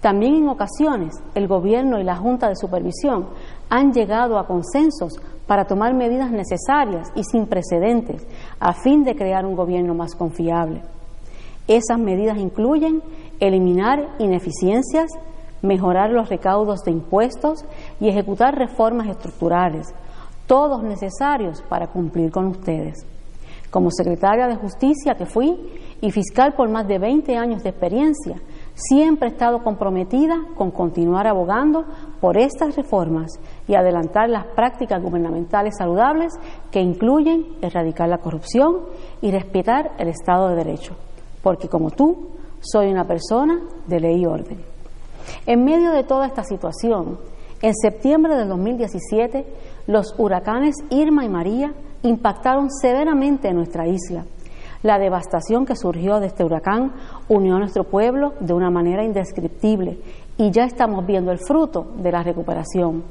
también en ocasiones el Gobierno y la Junta de Supervisión han llegado a consensos para tomar medidas necesarias y sin precedentes a fin de crear un gobierno más confiable. Esas medidas incluyen eliminar ineficiencias, mejorar los recaudos de impuestos y ejecutar reformas estructurales, todos necesarios para cumplir con ustedes. Como secretaria de Justicia que fui y fiscal por más de 20 años de experiencia, Siempre he estado comprometida con continuar abogando por estas reformas y adelantar las prácticas gubernamentales saludables que incluyen erradicar la corrupción y respetar el Estado de Derecho, porque como tú, soy una persona de ley y orden. En medio de toda esta situación, en septiembre del 2017, los huracanes Irma y María impactaron severamente en nuestra isla la devastación que surgió de este huracán unió a nuestro pueblo de una manera indescriptible y ya estamos viendo el fruto de la recuperación,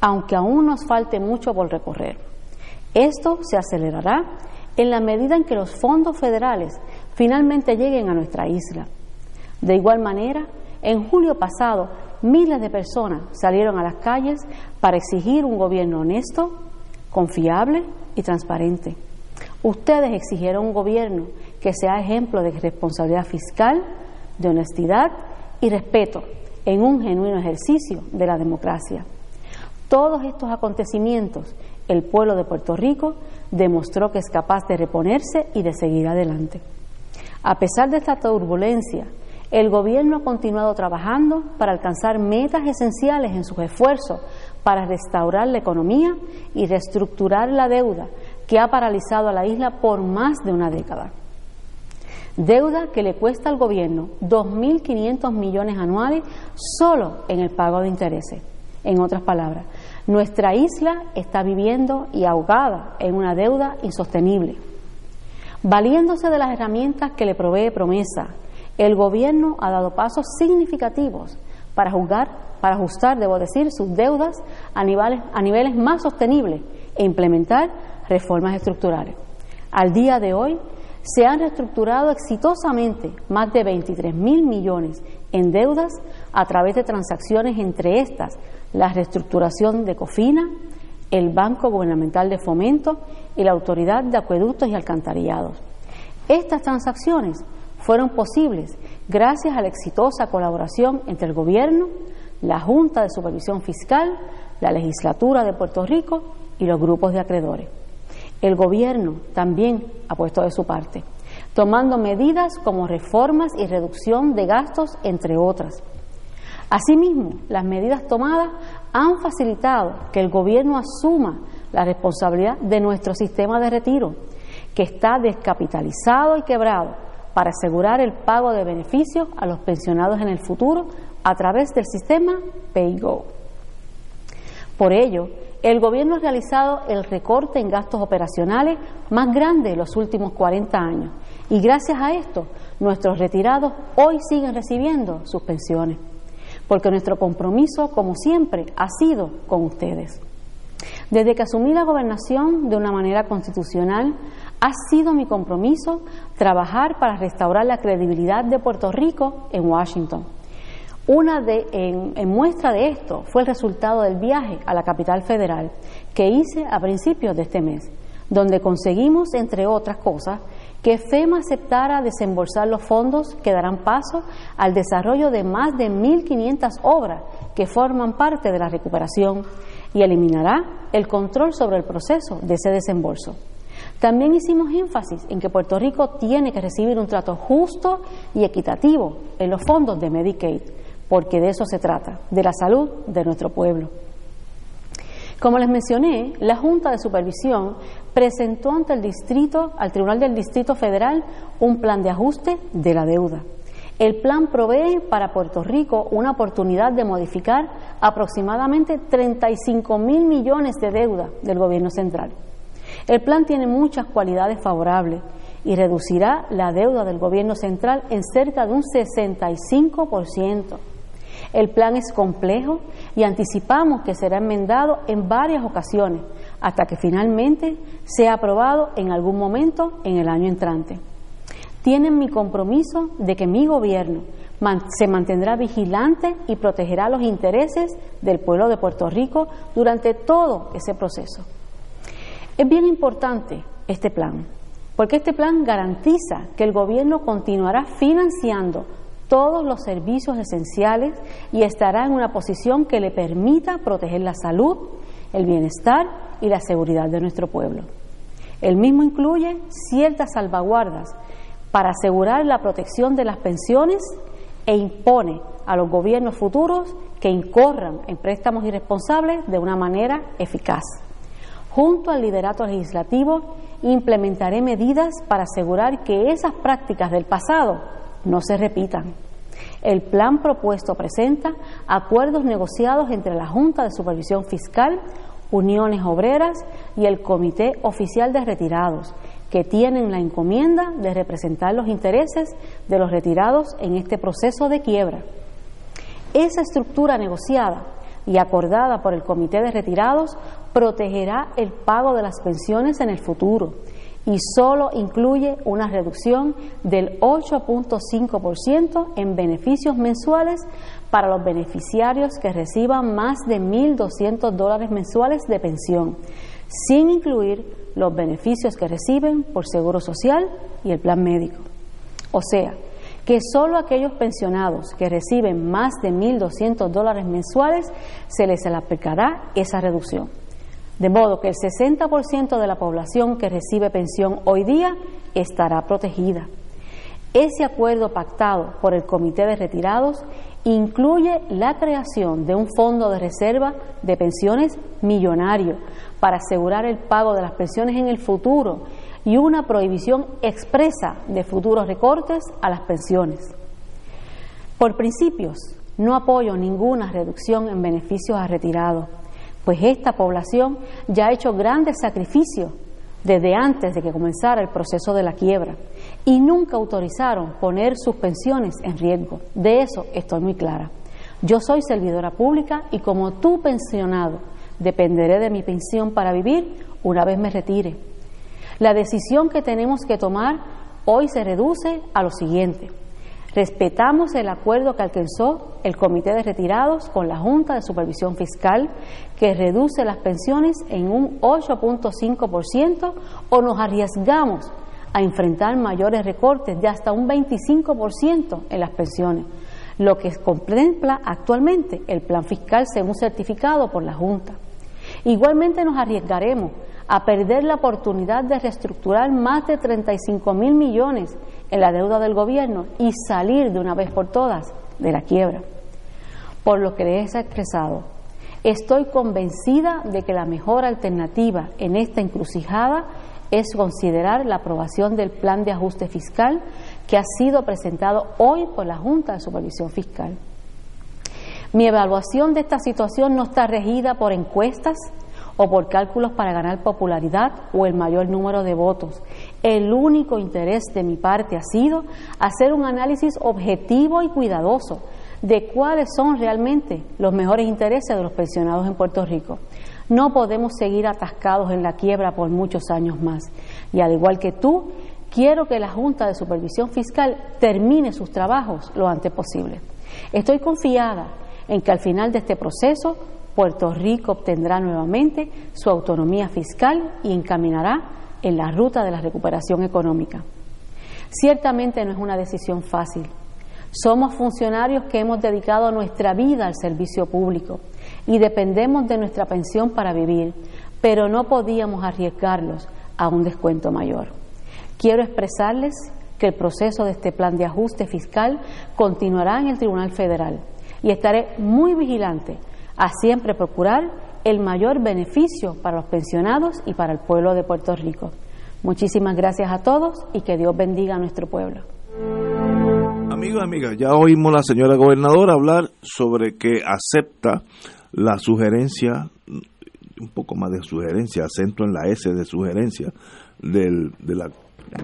aunque aún nos falte mucho por recorrer. Esto se acelerará en la medida en que los fondos federales finalmente lleguen a nuestra isla. De igual manera, en julio pasado, miles de personas salieron a las calles para exigir un gobierno honesto, confiable y transparente. Ustedes exigieron un gobierno que sea ejemplo de responsabilidad fiscal, de honestidad y respeto en un genuino ejercicio de la democracia. Todos estos acontecimientos, el pueblo de Puerto Rico demostró que es capaz de reponerse y de seguir adelante. A pesar de esta turbulencia, el gobierno ha continuado trabajando para alcanzar metas esenciales en sus esfuerzos para restaurar la economía y reestructurar la deuda que ha paralizado a la isla por más de una década. Deuda que le cuesta al gobierno 2.500 millones anuales solo en el pago de intereses. En otras palabras, nuestra isla está viviendo y ahogada en una deuda insostenible. Valiéndose de las herramientas que le provee promesa, el gobierno ha dado pasos significativos para, para ajustar, debo decir, sus deudas a niveles más sostenibles e implementar reformas estructurales. Al día de hoy se han reestructurado exitosamente más de 23 mil millones en deudas a través de transacciones entre estas la reestructuración de Cofina, el Banco Gubernamental de Fomento y la Autoridad de Acueductos y Alcantarillados. Estas transacciones fueron posibles gracias a la exitosa colaboración entre el Gobierno, la Junta de Supervisión Fiscal, la Legislatura de Puerto Rico y los grupos de acreedores. El gobierno también ha puesto de su parte, tomando medidas como reformas y reducción de gastos, entre otras. Asimismo, las medidas tomadas han facilitado que el gobierno asuma la responsabilidad de nuestro sistema de retiro, que está descapitalizado y quebrado, para asegurar el pago de beneficios a los pensionados en el futuro a través del sistema PayGo. Por ello, el gobierno ha realizado el recorte en gastos operacionales más grande de los últimos 40 años. Y gracias a esto nuestros retirados hoy siguen recibiendo sus pensiones, porque nuestro compromiso, como siempre, ha sido con ustedes. Desde que asumí la gobernación de una manera constitucional, ha sido mi compromiso trabajar para restaurar la credibilidad de Puerto Rico en Washington una de, en, muestra de esto fue el resultado del viaje a la capital federal que hice a principios de este mes, donde conseguimos, entre otras cosas, que FEMA aceptara desembolsar los fondos que darán paso al desarrollo de más de 1.500 obras que forman parte de la recuperación y eliminará el control sobre el proceso de ese desembolso. También hicimos énfasis en que Puerto Rico tiene que recibir un trato justo y equitativo en los fondos de Medicaid, porque de eso se trata, de la salud de nuestro pueblo. Como les mencioné, la Junta de Supervisión presentó ante el distrito, al Tribunal del Distrito Federal, un plan de ajuste de la deuda. El plan provee para Puerto Rico una oportunidad de modificar aproximadamente 35 mil millones de deuda del gobierno central. El plan tiene muchas cualidades favorables y reducirá la deuda del gobierno central en cerca de un 65%. El plan es complejo y anticipamos que será enmendado en varias ocasiones hasta que finalmente sea aprobado en algún momento en el año entrante. Tienen mi compromiso de que mi gobierno se mantendrá vigilante y protegerá los intereses del pueblo de Puerto Rico durante todo ese proceso. Es bien importante este plan, porque este plan garantiza que el gobierno continuará financiando todos los servicios esenciales y estará en una posición que le permita proteger la salud, el bienestar y la seguridad de nuestro pueblo. El mismo incluye ciertas salvaguardas para asegurar la protección de las pensiones e impone a los gobiernos futuros que incorran en préstamos irresponsables de una manera eficaz. Junto al liderato legislativo, implementaré medidas para asegurar que esas prácticas del pasado no se repitan. El plan propuesto presenta acuerdos negociados entre la Junta de Supervisión Fiscal, Uniones Obreras y el Comité Oficial de Retirados, que tienen la encomienda de representar los intereses de los retirados en este proceso de quiebra. Esa estructura negociada y acordada por el Comité de Retirados protegerá el pago de las pensiones en el futuro y solo incluye una reducción del 8.5% en beneficios mensuales para los beneficiarios que reciban más de 1.200 dólares mensuales de pensión, sin incluir los beneficios que reciben por seguro social y el plan médico. O sea, que solo aquellos pensionados que reciben más de 1.200 dólares mensuales se les aplicará esa reducción. De modo que el 60% de la población que recibe pensión hoy día estará protegida. Ese acuerdo pactado por el Comité de Retirados incluye la creación de un fondo de reserva de pensiones millonario para asegurar el pago de las pensiones en el futuro y una prohibición expresa de futuros recortes a las pensiones. Por principios, no apoyo ninguna reducción en beneficios a retirados, pues esta población ya ha hecho grandes sacrificios desde antes de que comenzara el proceso de la quiebra y nunca autorizaron poner sus pensiones en riesgo. De eso estoy muy clara. Yo soy servidora pública y como tú pensionado dependeré de mi pensión para vivir una vez me retire. La decisión que tenemos que tomar hoy se reduce a lo siguiente. Respetamos el acuerdo que alcanzó el Comité de Retirados con la Junta de Supervisión Fiscal, que reduce las pensiones en un 8.5%, o nos arriesgamos a enfrentar mayores recortes de hasta un 25% en las pensiones, lo que contempla actualmente el plan fiscal según certificado por la Junta. Igualmente nos arriesgaremos a perder la oportunidad de reestructurar más de 35 mil millones en la deuda del gobierno y salir de una vez por todas de la quiebra. Por lo que les he expresado, estoy convencida de que la mejor alternativa en esta encrucijada es considerar la aprobación del plan de ajuste fiscal que ha sido presentado hoy por la Junta de Supervisión Fiscal. Mi evaluación de esta situación no está regida por encuestas o por cálculos para ganar popularidad o el mayor número de votos. El único interés de mi parte ha sido hacer un análisis objetivo y cuidadoso de cuáles son realmente los mejores intereses de los pensionados en Puerto Rico. No podemos seguir atascados en la quiebra por muchos años más. Y al igual que tú, quiero que la Junta de Supervisión Fiscal termine sus trabajos lo antes posible. Estoy confiada en que al final de este proceso Puerto Rico obtendrá nuevamente su autonomía fiscal y encaminará en la ruta de la recuperación económica. Ciertamente no es una decisión fácil. Somos funcionarios que hemos dedicado nuestra vida al servicio público y dependemos de nuestra pensión para vivir, pero no podíamos arriesgarlos a un descuento mayor. Quiero expresarles que el proceso de este plan de ajuste fiscal continuará en el Tribunal Federal y estaré muy vigilante a siempre procurar el mayor beneficio para los pensionados y para el pueblo de Puerto Rico. Muchísimas gracias a todos y que Dios bendiga a nuestro pueblo. amigos, amigas, ya oímos la señora gobernadora hablar sobre que acepta la sugerencia, un poco más de sugerencia, acento en la S de sugerencia, del, de, la,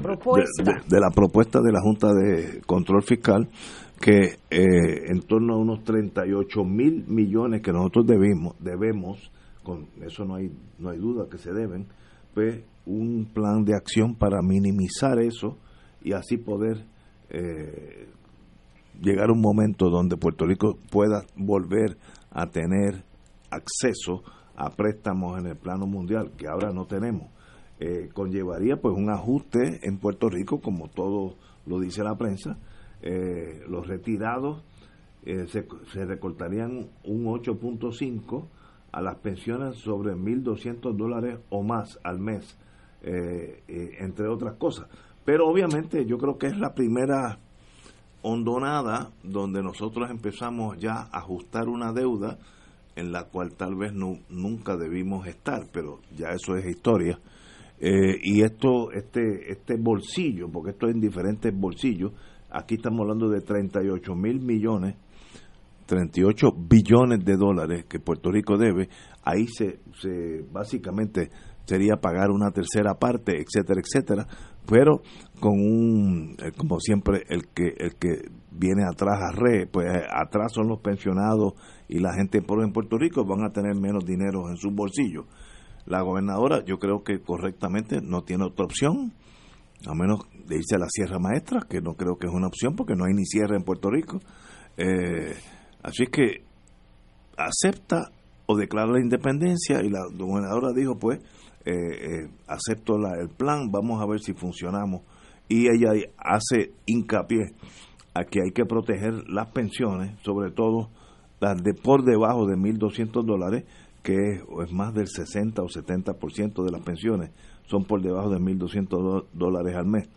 propuesta. De, la propuesta de la Junta de Control Fiscal que eh, en torno a unos 38 mil millones que nosotros debemos, debemos, con eso no hay, no hay duda que se deben, pues un plan de acción para minimizar eso y así poder eh, llegar a un momento donde Puerto Rico pueda volver a tener acceso a préstamos en el plano mundial que ahora no tenemos. Eh, conllevaría pues un ajuste en Puerto Rico, como todo lo dice la prensa. Eh, los retirados se, se recortarían un 8.5 a las pensiones sobre 1.200 dólares o más al mes, entre otras cosas. Pero obviamente yo creo que es la primera hondonada donde nosotros empezamos ya a ajustar una deuda en la cual tal vez no, nunca debimos estar, pero ya eso es historia. Eh, y esto, este, este bolsillo, porque esto es en diferentes bolsillos, aquí estamos hablando de 38 mil millones, 38 billones de dólares que Puerto Rico debe, ahí se, se básicamente sería pagar una tercera parte, etcétera, etcétera, pero con un, eh, como siempre, el que, el que viene atrás a re, pues eh, atrás son los pensionados y la gente en Puerto Rico van a tener menos dinero en sus bolsillos. La gobernadora, yo creo que correctamente no tiene otra opción, a menos de irse a la Sierra Maestra, que no creo que es una opción porque no hay ni sierra en Puerto Rico. Eh, así que acepta o declara la independencia y la gobernadora dijo, pues, eh, eh, acepto el plan, vamos a ver si funcionamos. Y ella hace hincapié a que hay que proteger las pensiones, sobre todo las de por debajo de 1.200 dólares, que es, más del 60 o 70% de las pensiones son por debajo de 1.200 dólares al mes.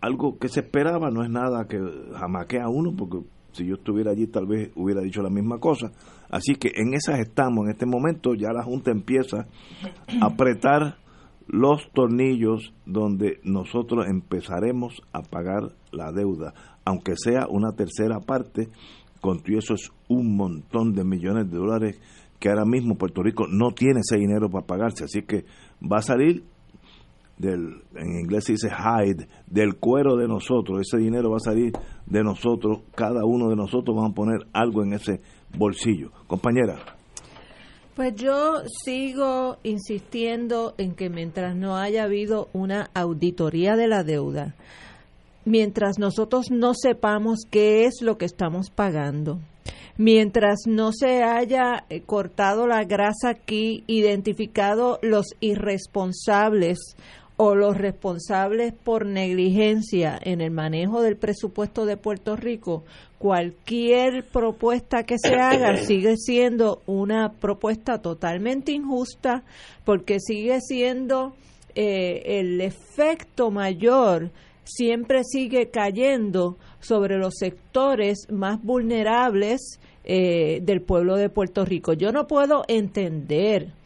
Algo que se esperaba no es nada que jamaquea uno, porque si yo estuviera allí tal vez hubiera dicho la misma cosa. Así que en esas estamos, en este momento ya la Junta empieza a apretar los tornillos donde nosotros empezaremos a pagar la deuda, aunque sea una tercera parte, con eso es un montón de millones de dólares que ahora mismo Puerto Rico no tiene ese dinero para pagarse, así que va a salir del, en inglés se dice hide, del cuero de nosotros, ese dinero va a salir de nosotros, cada uno de nosotros vamos a poner algo en ese bolsillo. Compañera. Pues yo sigo insistiendo en que mientras no haya habido una auditoría de la deuda, mientras nosotros no sepamos qué es lo que estamos pagando, mientras no se haya eh, cortado la grasa aquí, identificado los irresponsables o los responsables por negligencia en el manejo del presupuesto de Puerto Rico, cualquier propuesta que se haga sigue siendo una propuesta totalmente injusta porque sigue siendo eh, el efecto mayor siempre sigue cayendo sobre los sectores más vulnerables eh, del pueblo de Puerto Rico. Yo no puedo entender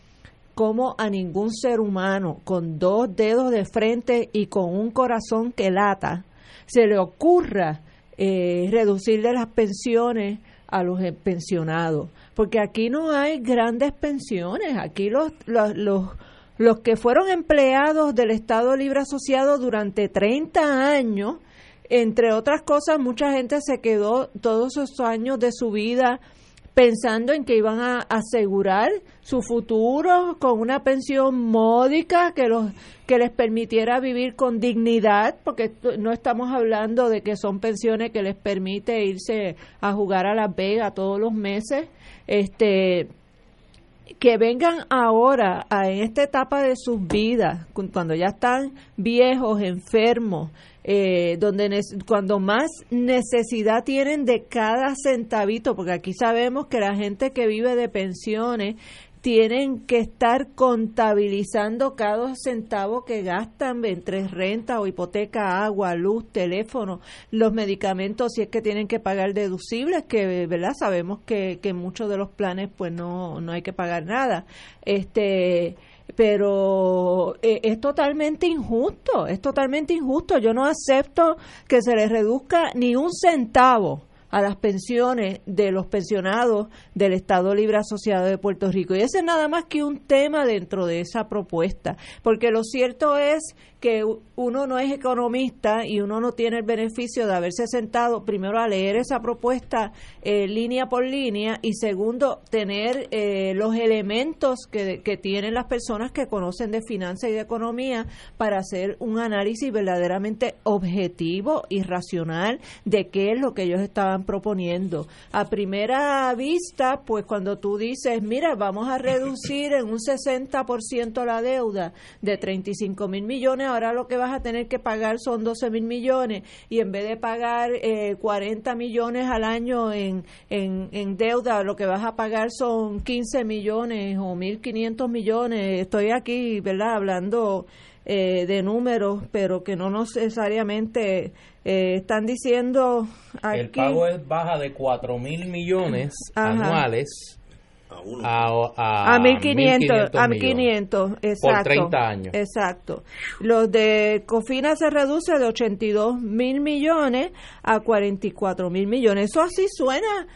cómo a ningún ser humano con dos dedos de frente y con un corazón que lata se le ocurra eh, reducirle las pensiones a los pensionados, porque aquí no hay grandes pensiones, aquí los, los, los, los que fueron empleados del Estado Libre Asociado durante 30 años, entre otras cosas, mucha gente se quedó todos esos años de su vida pensando en que iban a asegurar su futuro con una pensión módica que los que les permitiera vivir con dignidad, porque no estamos hablando de que son pensiones que les permite irse a jugar a Las Vegas todos los meses, este que vengan ahora a en esta etapa de sus vidas, cuando ya están viejos, enfermos, eh, donde cuando más necesidad tienen de cada centavito, porque aquí sabemos que la gente que vive de pensiones tienen que estar contabilizando cada centavo que gastan entre renta o hipoteca, agua, luz, teléfono, los medicamentos, si es que tienen que pagar deducibles, que verdad sabemos que, que muchos de los planes pues no, no hay que pagar nada. Este pero eh, es totalmente injusto, es totalmente injusto. Yo no acepto que se les reduzca ni un centavo a las pensiones de los pensionados del Estado Libre Asociado de Puerto Rico. Y ese es nada más que un tema dentro de esa propuesta, porque lo cierto es que uno no es economista y uno no tiene el beneficio de haberse sentado primero a leer esa propuesta eh, línea por línea y segundo tener eh, los elementos que, que tienen las personas que conocen de finanzas y de economía para hacer un análisis verdaderamente objetivo y racional de qué es lo que ellos estaban proponiendo. A primera vista, pues cuando tú dices, mira, vamos a reducir en un 60% la deuda de 35 mil millones ahora lo que vas a tener que pagar son 12 mil millones y en vez de pagar eh, 40 millones al año en, en, deuda, lo que vas a pagar son 15 millones o 1.500 millones. Estoy aquí, ¿verdad?, hablando eh, de números, pero que no necesariamente eh, están diciendo aquí. El pago es baja de 4 mil millones anuales a, a, 1500, a 1500, exacto. Por 30 años. Exacto. Los de Cofina se reduce de 82 mil millones a 44 mil millones. Eso así suena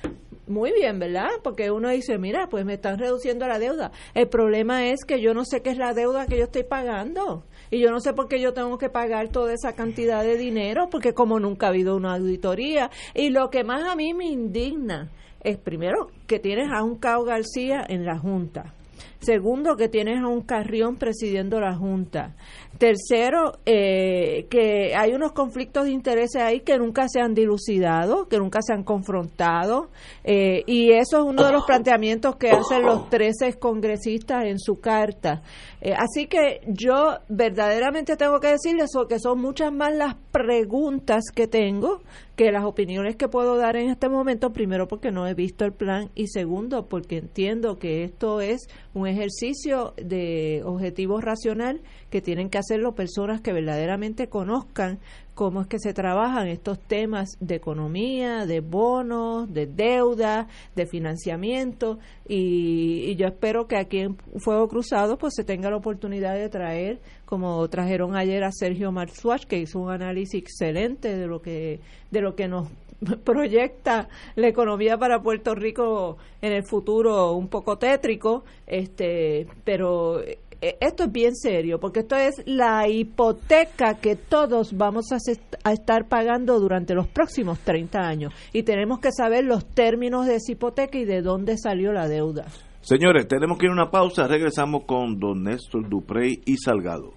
muy bien, ¿verdad? Porque uno dice, mira, pues me están reduciendo la deuda. El problema es que yo no sé qué es la deuda que yo estoy pagando. Y yo no sé por qué yo tengo que pagar toda esa cantidad de dinero, porque como nunca ha habido una auditoría. Y lo que más a mí me indigna es primero que tienes a un Cao García en la Junta. Segundo, que tienes a un Carrión presidiendo la Junta. Tercero, eh, que hay unos conflictos de intereses ahí que nunca se han dilucidado, que nunca se han confrontado, eh, y eso es uno de los planteamientos que hacen los 13 congresistas en su carta. Eh, así que yo verdaderamente tengo que decirles que son muchas más las preguntas que tengo que las opiniones que puedo dar en este momento, primero porque no he visto el plan y segundo porque entiendo que esto es un ejercicio de objetivo racional que tienen que hacerlo personas que verdaderamente conozcan cómo es que se trabajan estos temas de economía, de bonos, de deuda, de financiamiento. Y, yo espero que aquí en Fuego Cruzado pues se tenga la oportunidad de traer, como trajeron ayer a Sergio Marzuach, que hizo un análisis excelente de lo que, de lo que nos proyecta la economía para Puerto Rico en el futuro un poco tétrico, este, pero esto es bien serio, porque esto es la hipoteca que todos vamos a, a, estar pagando durante los próximos 30 años. Y tenemos que saber los términos de esa hipoteca y de dónde salió la deuda. Señores, tenemos que ir a una pausa. Regresamos con don Néstor Duprey y Salgado.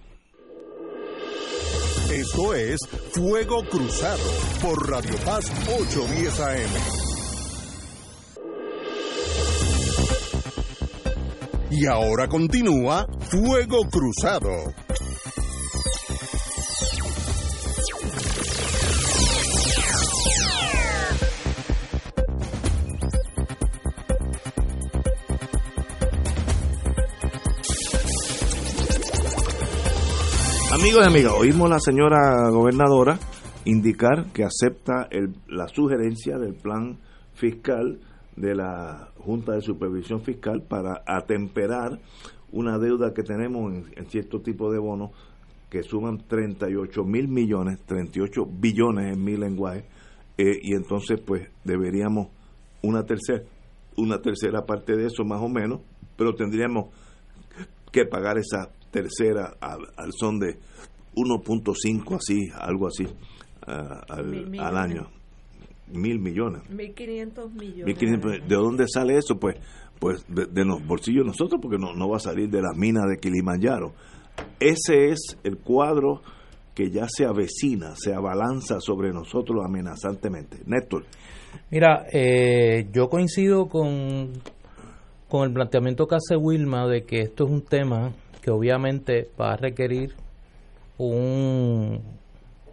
Esto es Fuego Cruzado por Radio Paz 810 AM. Y ahora continúa Fuego Cruzado. Amigos y amigas, oímos a la señora gobernadora indicar que acepta la sugerencia del plan fiscal de la Junta de Supervisión Fiscal para atemperar una deuda que tenemos en, cierto tipo de bonos que suman 38 mil millones, 38 billones en mi lenguaje, eh, y entonces pues deberíamos una tercera, una tercera parte de eso más o menos, pero tendríamos que pagar esa tercera al, son de 1.5 así, algo así, al año mil millones. Mil quinientos millones. ¿De dónde sale eso? Pues pues de, los bolsillos nosotros, porque no, no va a salir de las minas de Kilimanjaro. Ese es el cuadro que ya se avecina, se abalanza sobre nosotros amenazantemente. Néstor. Mira, eh, yo coincido con, con el planteamiento que hace Wilma de que esto es un tema que obviamente va a requerir un,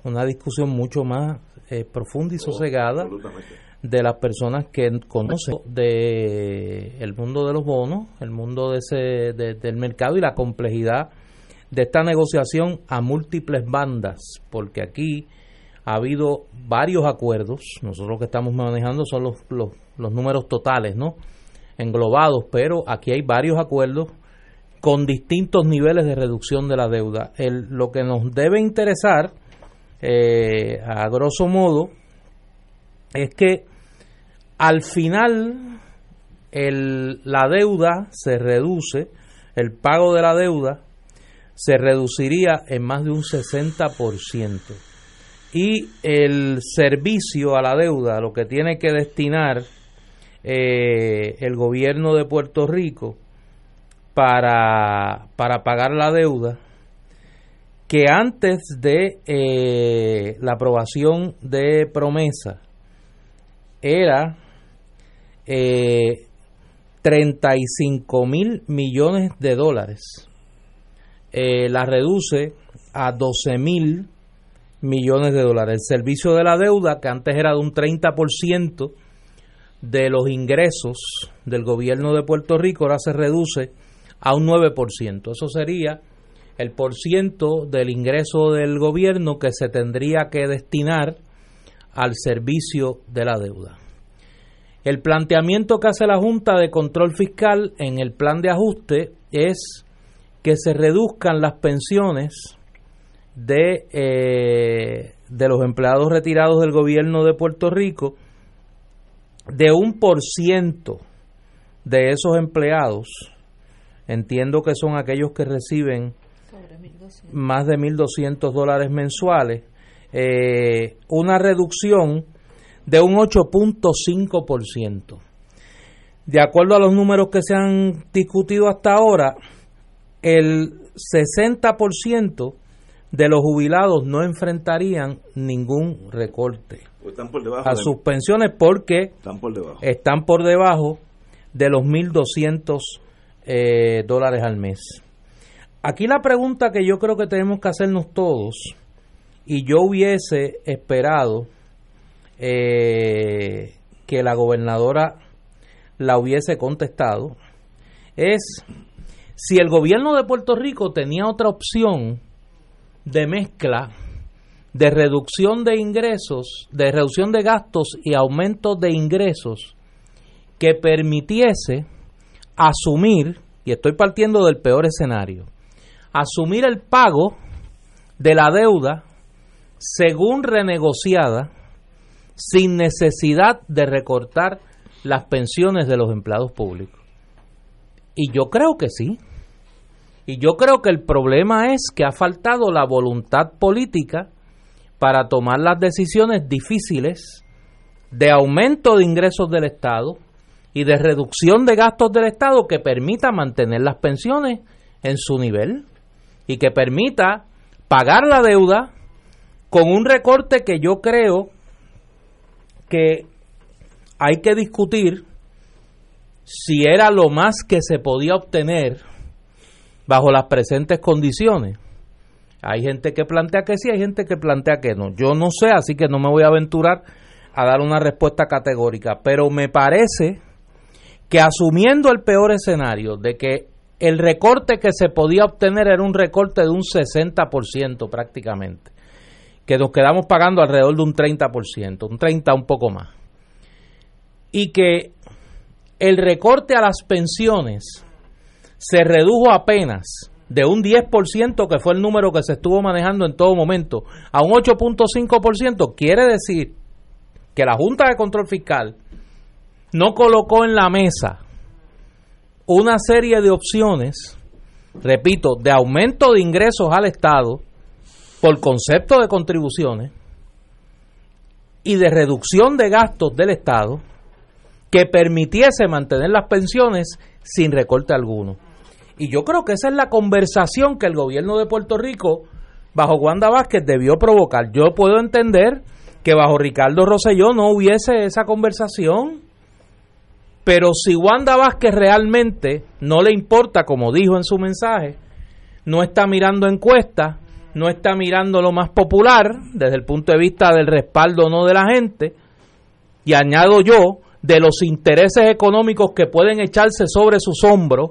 una discusión mucho más eh, profunda y sosegada. de las personas que conocen de el mundo de los bonos, el mundo de ese, del mercado y la complejidad de esta negociación a múltiples bandas, porque aquí ha habido varios acuerdos, nosotros lo que estamos manejando son los, los, los números totales, ¿no? Englobados, pero aquí hay varios acuerdos con distintos niveles de reducción de la deuda. El, lo que nos debe interesar, eh, a grosso modo, es que al final el, la deuda se reduce, el pago de la deuda se reduciría en más de un 60%. Y el servicio a la deuda, lo que tiene que destinar eh, el gobierno de Puerto Rico para, para pagar la deuda, que antes de eh, la aprobación de promesa era eh, 35 mil millones de dólares. Eh, la reduce a 12 mil millones de dólares. El servicio de la deuda, que antes era de un 30% de los ingresos del gobierno de Puerto Rico, ahora se reduce a un 9%. Eso sería el por ciento del ingreso del gobierno que se tendría que destinar al servicio de la deuda. El planteamiento que hace la Junta de Control Fiscal en el plan de ajuste es que se reduzcan las pensiones de, eh, de los empleados retirados del gobierno de Puerto Rico de un por ciento de esos empleados, entiendo que son aquellos que reciben más de 1.200 dólares mensuales, eh, una reducción de un 8.5%. De acuerdo a los números que se han discutido hasta ahora, el 60% de los jubilados no enfrentarían ningún recorte a sus pensiones porque están por debajo, de los 1.200 eh, dólares al mes. Aquí la pregunta que yo creo que tenemos que hacernos todos, y yo hubiese esperado eh, que la gobernadora la hubiese contestado, es si el gobierno de Puerto Rico tenía otra opción de mezcla de reducción de ingresos, de reducción de gastos y aumento de ingresos que permitiese asumir, y estoy partiendo del peor escenario, asumir el pago de la deuda según renegociada sin necesidad de recortar las pensiones de los empleados públicos. Y yo creo que sí. Y yo creo que el problema es que ha faltado la voluntad política para tomar las decisiones difíciles de aumento de ingresos del Estado y de reducción de gastos del Estado que permita mantener las pensiones en su nivel y que permita pagar la deuda con un recorte que yo creo que hay que discutir si era lo más que se podía obtener bajo las presentes condiciones. Hay gente que plantea que sí, hay gente que plantea que no. Yo no sé, así que no me voy a aventurar a dar una respuesta categórica, pero me parece que asumiendo el peor escenario de que el recorte que se podía obtener era un recorte de un 60% prácticamente, que nos quedamos pagando alrededor de un 30%, un 30 un poco más. Y que el recorte a las pensiones se redujo apenas de un 10%, que fue el número que se estuvo manejando en todo momento, a un 8.5%, quiere decir que la Junta de Control Fiscal no colocó en la mesa una serie de opciones, repito, de aumento de ingresos al Estado por concepto de contribuciones y de reducción de gastos del Estado que permitiese mantener las pensiones sin recorte alguno. Y yo creo que esa es la conversación que el gobierno de Puerto Rico, bajo Wanda Vázquez, debió provocar. Yo puedo entender que bajo Ricardo Rosselló no hubiese esa conversación pero si Wanda Vázquez realmente no le importa, como dijo en su mensaje, no está mirando encuestas, no está mirando lo más popular desde el punto de vista del respaldo o no de la gente, y añado yo, de los intereses económicos que pueden echarse sobre sus hombros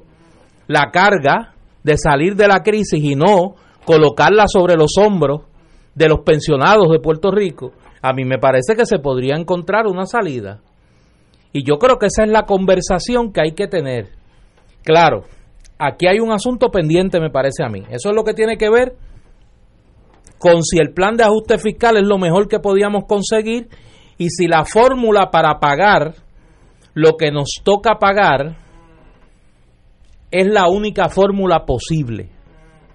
la carga de salir de la crisis y no colocarla sobre los hombros de los pensionados de Puerto Rico, a mí me parece que se podría encontrar una salida. Y yo creo que esa es la conversación que hay que tener. Claro, aquí hay un asunto pendiente, me parece a mí. Eso es lo que tiene que ver con si el plan de ajuste fiscal es lo mejor que podíamos conseguir y si la fórmula para pagar lo que nos toca pagar es la única fórmula posible.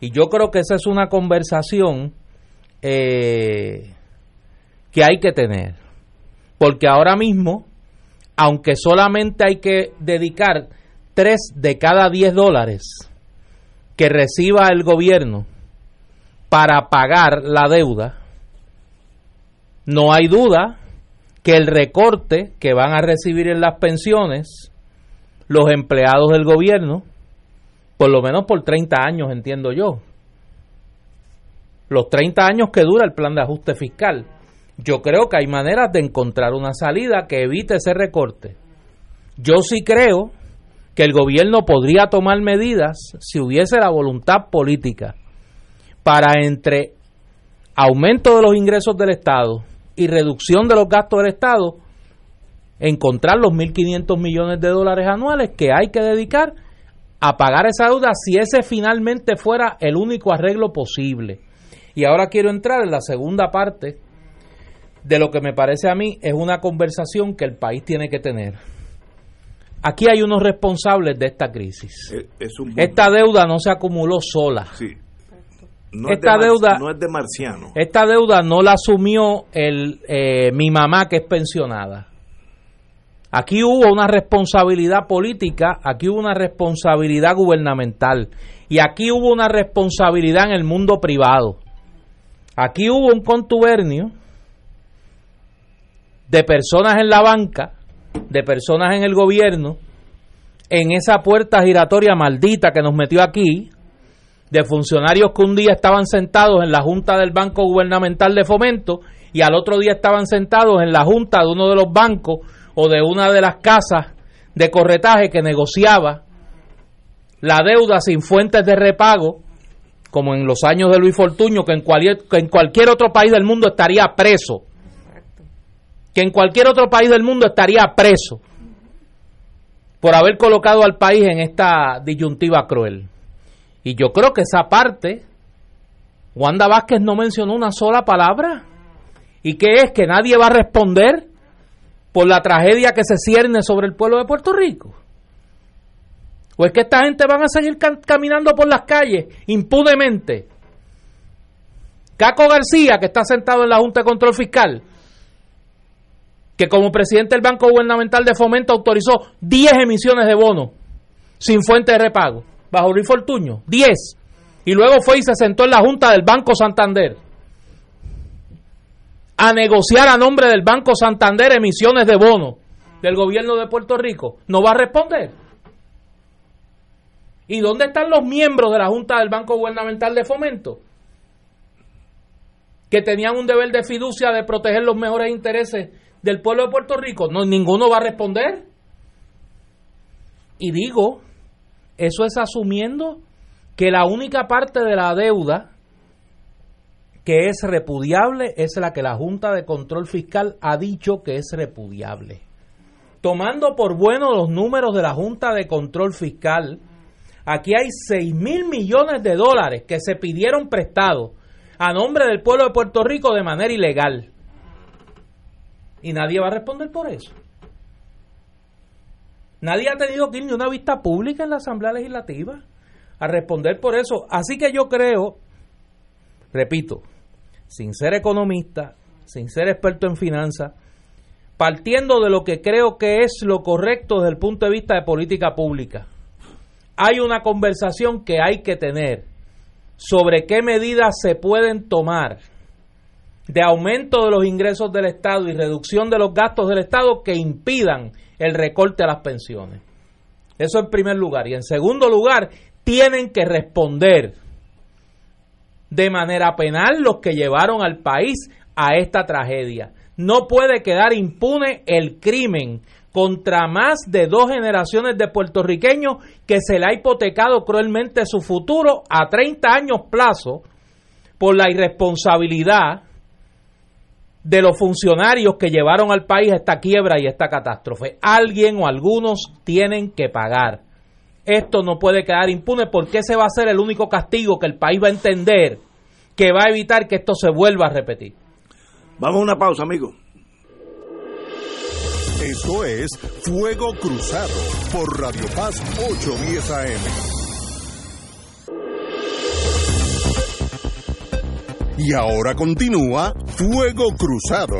Y yo creo que esa es una conversación eh, que hay que tener. Porque ahora mismo, aunque solamente hay que dedicar 3 de cada 10 dólares que reciba el gobierno para pagar la deuda, no hay duda que el recorte que van a recibir en las pensiones los empleados del gobierno, por lo menos por 30 años, entiendo yo, los 30 años que dura el plan de ajuste fiscal, yo creo que hay maneras de encontrar una salida que evite ese recorte. Yo sí creo que el gobierno podría tomar medidas si hubiese la voluntad política para entre aumento de los ingresos del Estado y reducción de los gastos del Estado, encontrar los 1.500 millones de dólares anuales que hay que dedicar a pagar esa deuda si ese finalmente fuera el único arreglo posible. Y ahora quiero entrar en la segunda parte de lo que me parece a mí es una conversación que el país tiene que tener. Aquí hay unos responsables de esta crisis. esta deuda no se acumuló sola. esta deuda no es de marciano. Esta deuda no la asumió el, eh, mi mamá que es pensionada. Aquí hubo una responsabilidad política, aquí hubo una responsabilidad gubernamental y aquí hubo una responsabilidad en el mundo privado. Aquí hubo un contubernio de personas en la banca, de personas en el gobierno, en esa puerta giratoria maldita que nos metió aquí, de funcionarios que un día estaban sentados en la junta del Banco Gubernamental de Fomento y al otro día estaban sentados en la junta de uno de los bancos o de una de las casas de corretaje que negociaba la deuda sin fuentes de repago, como en los años de Luis Fortuño, que en cualquier, que en cualquier otro país del mundo estaría preso que en cualquier otro país del mundo estaría preso por haber colocado al país en esta disyuntiva cruel. Y yo creo que esa parte, Wanda Vázquez no mencionó una sola palabra. ¿Y qué es? Que nadie va a responder por la tragedia que se cierne sobre el pueblo de Puerto Rico. ¿O es que esta gente van a seguir caminando por las calles impunemente? Caco García, que está sentado en la Junta de Control Fiscal, que como presidente del Banco Gubernamental de Fomento autorizó 10 emisiones de bonos sin fuente de repago, bajo Luis Fortuño, 10. Y luego fue y se sentó en la Junta del Banco Santander a negociar a nombre del Banco Santander emisiones de bonos del gobierno de Puerto Rico. No va a responder. ¿Y dónde están los miembros de la Junta del Banco Gubernamental de Fomento? Que tenían un deber de fiducia de proteger los mejores intereses del pueblo de Puerto Rico? No, ninguno va a responder. Y digo, eso es asumiendo que la única parte de la deuda que es repudiable es la que la Junta de Control Fiscal ha dicho que es repudiable. Tomando por bueno los números de la Junta de Control Fiscal, aquí hay 6 mil millones de dólares que se pidieron prestados a nombre del pueblo de Puerto Rico de manera ilegal. Y nadie va a responder por eso. Nadie ha tenido que ir ni una vista pública en la Asamblea Legislativa a responder por eso. Así que yo creo, repito, sin ser economista, sin ser experto en finanzas, partiendo de lo que creo que es lo correcto desde el punto de vista de política pública, hay una conversación que hay que tener sobre qué medidas se pueden tomar de aumento de los ingresos del Estado y reducción de los gastos del Estado que impidan el recorte a las pensiones. Eso en primer lugar. Y en segundo lugar, tienen que responder de manera penal los que llevaron al país a esta tragedia. No puede quedar impune el crimen contra más de dos generaciones de puertorriqueños que se le ha hipotecado cruelmente su futuro a 30 años plazo por la irresponsabilidad de los funcionarios que llevaron al país a esta quiebra y esta catástrofe. Alguien o algunos tienen que pagar. Esto no puede quedar impune porque ese va a ser el único castigo que el país va a entender que va a evitar que esto se vuelva a repetir. Vamos a una pausa, amigo. Esto es Fuego Cruzado por Radio Paz 810 AM. Y ahora continúa Fuego Cruzado.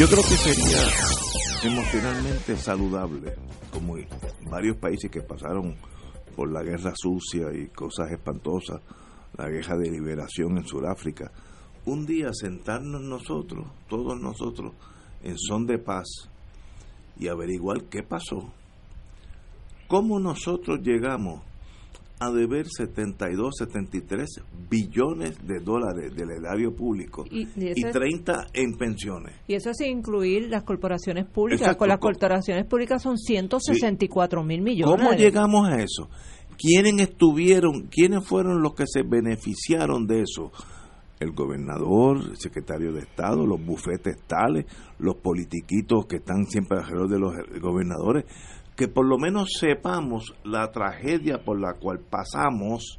Yo creo que sería emocionalmente saludable, como varios países que pasaron por la guerra sucia y cosas espantosas, la guerra de liberación en Sudáfrica, un día sentarnos nosotros, todos nosotros, en son de paz y averiguar qué pasó, cómo nosotros llegamos a deber 72, 73 billones de dólares del erario público y, 30 en pensiones. Y eso sin incluir las corporaciones públicas. Con las corporaciones públicas son 164 mil millones. ¿Cómo llegamos a eso? ¿Quiénes estuvieron, quiénes fueron los que se beneficiaron de eso? El gobernador, el secretario de Estado, los bufetes tales, los politiquitos que están siempre alrededor de los gobernadores que por lo menos sepamos la tragedia por la cual pasamos,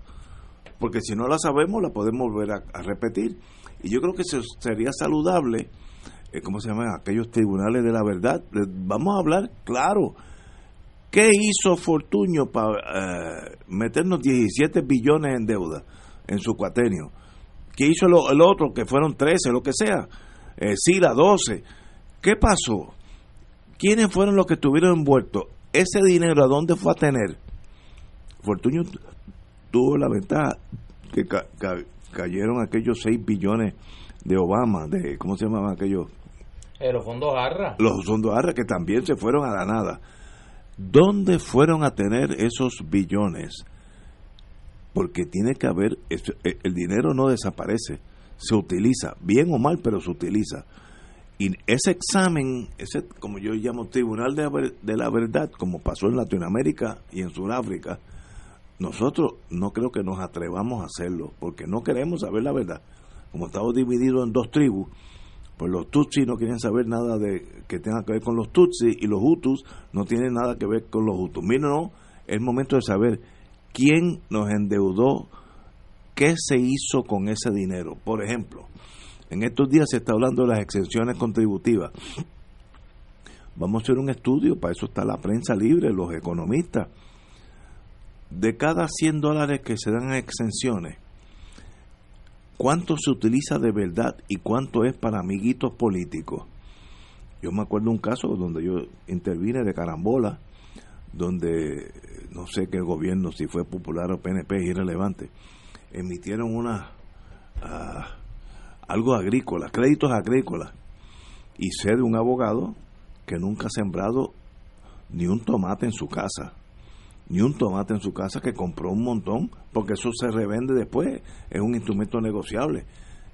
porque si no la sabemos la podemos volver a, repetir. Y yo creo que sería saludable, eh, ¿cómo se llaman? Aquellos tribunales de la verdad. Vamos a hablar claro. ¿Qué hizo Fortuño para eh, meternos 17 billones en deuda en su cuatenio? ¿Qué hizo el otro, que fueron 13, lo que sea? Eh, Sila, 12. ¿Qué pasó? ¿Quiénes fueron los que estuvieron envueltos? Ese dinero a dónde fue a tener. Fortunio tuvo la ventaja que cayeron aquellos 6 billones de Obama, de ¿cómo se llamaban aquellos? Eh, los fondos ARRA. Los fondos ARRA que también se fueron a la nada. ¿Dónde fueron a tener esos billones? Porque tiene que haber, e, el dinero no desaparece, se utiliza, bien o mal, pero se utiliza. Y ese examen, ese como yo llamo Tribunal de, la Verdad, como pasó en Latinoamérica y en Sudáfrica, nosotros no creo que nos atrevamos a hacerlo, porque no queremos saber la verdad. Como estamos divididos en dos tribus, pues los Tutsis no quieren saber nada de que tenga que ver con los Tutsis y los Hutus no tienen nada que ver con los Hutus. Mira, no, es momento de saber quién nos endeudó, qué se hizo con ese dinero. Por ejemplo, en estos días se está hablando de las exenciones contributivas. Vamos a hacer un estudio, para eso está la prensa libre, los economistas. De cada 100 dólares que se dan a exenciones, ¿cuánto se utiliza de verdad y cuánto es para amiguitos políticos? Yo me acuerdo un caso donde yo intervine de carambola, donde no sé qué gobierno, si fue popular o PNP, es irrelevante, emitieron una... Ah, algo agrícola, créditos agrícolas, y sé de un abogado que nunca ha sembrado ni un tomate en su casa, ni un tomate en su casa que compró un montón, porque eso se revende después, es un instrumento negociable.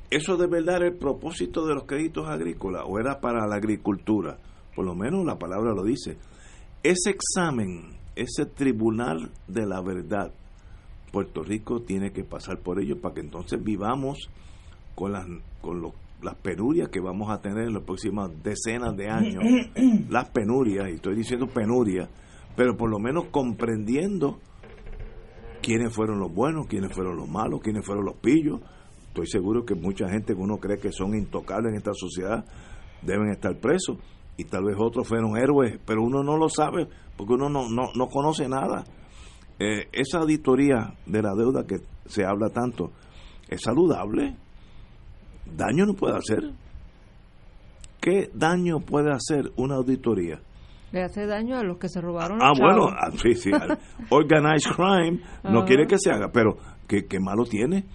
¿Eso de verdad era el propósito de los créditos agrícolas o era para la agricultura? Por lo menos la palabra lo dice. Ese examen, ese tribunal de la verdad, Puerto Rico tiene que pasar por ello para que entonces vivamos con las, con las penurias que vamos a tener en las próximas decenas de años, las penurias, y estoy diciendo penurias, pero por lo menos comprendiendo quiénes fueron los buenos, quiénes fueron los malos, quiénes fueron los pillos. Estoy seguro que mucha gente que uno cree que son intocables en esta sociedad deben estar presos y tal vez otros fueron héroes, pero uno no lo sabe porque uno no, no, no conoce nada. Eh, esa auditoría de la deuda que se habla tanto es saludable, daño no puede hacer. ¿Qué daño puede hacer una auditoría? Le hace daño a los que se robaron. Ah, bueno, ah, sí, sí. Organized crime no quiere que se haga, pero ¿qué, qué malo tiene?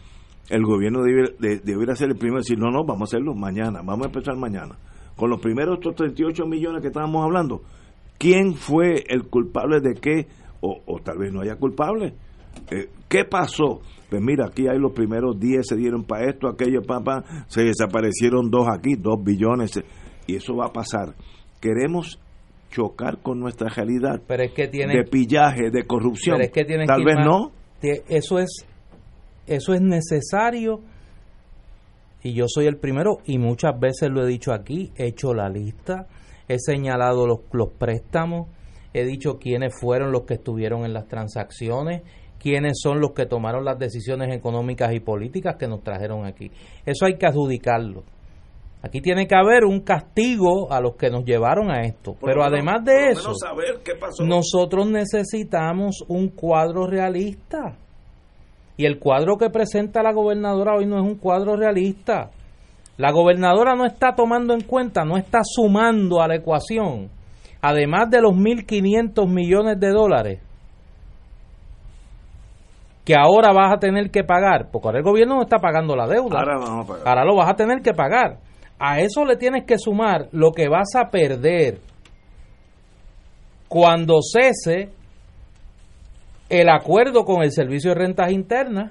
El gobierno debería, ser el primero decir, no, no, vamos a hacerlo mañana, vamos a empezar mañana. Con los primeros 38 millones que estábamos hablando, ¿quién fue el culpable de qué? O, o tal vez no haya culpable. Eh, ¿Qué pasó? Pues mira, aquí hay los primeros 10 se dieron para esto, aquello, papá, se desaparecieron dos aquí, dos billones, y eso va a pasar. Queremos chocar con nuestra realidad pero es que tiene, de pillaje, de corrupción. pero es que tienes Tal que vez más- no. Eso es, eso es necesario y yo soy el primero y muchas veces lo he dicho aquí, he hecho la lista, he señalado los, los préstamos, he dicho quiénes fueron los que estuvieron en las transacciones, quiénes son los que tomaron las decisiones económicas y políticas que nos trajeron aquí. Eso hay que adjudicarlo. Aquí tiene que haber un castigo a los que nos llevaron a esto. Por Pero menos- además de eso, menos saber qué pasó. nosotros necesitamos un cuadro realista. Y el cuadro que presenta la gobernadora hoy no es un cuadro realista. La gobernadora no está tomando en cuenta, no está sumando a la ecuación, además de los 1.500 millones de dólares que ahora vas a tener que pagar, porque ahora el gobierno no está pagando la deuda. Ahora vamos a pagar. Ahora lo vas a tener que pagar. A eso le tienes que sumar lo que vas a perder cuando cese el acuerdo con el Servicio de Rentas Internas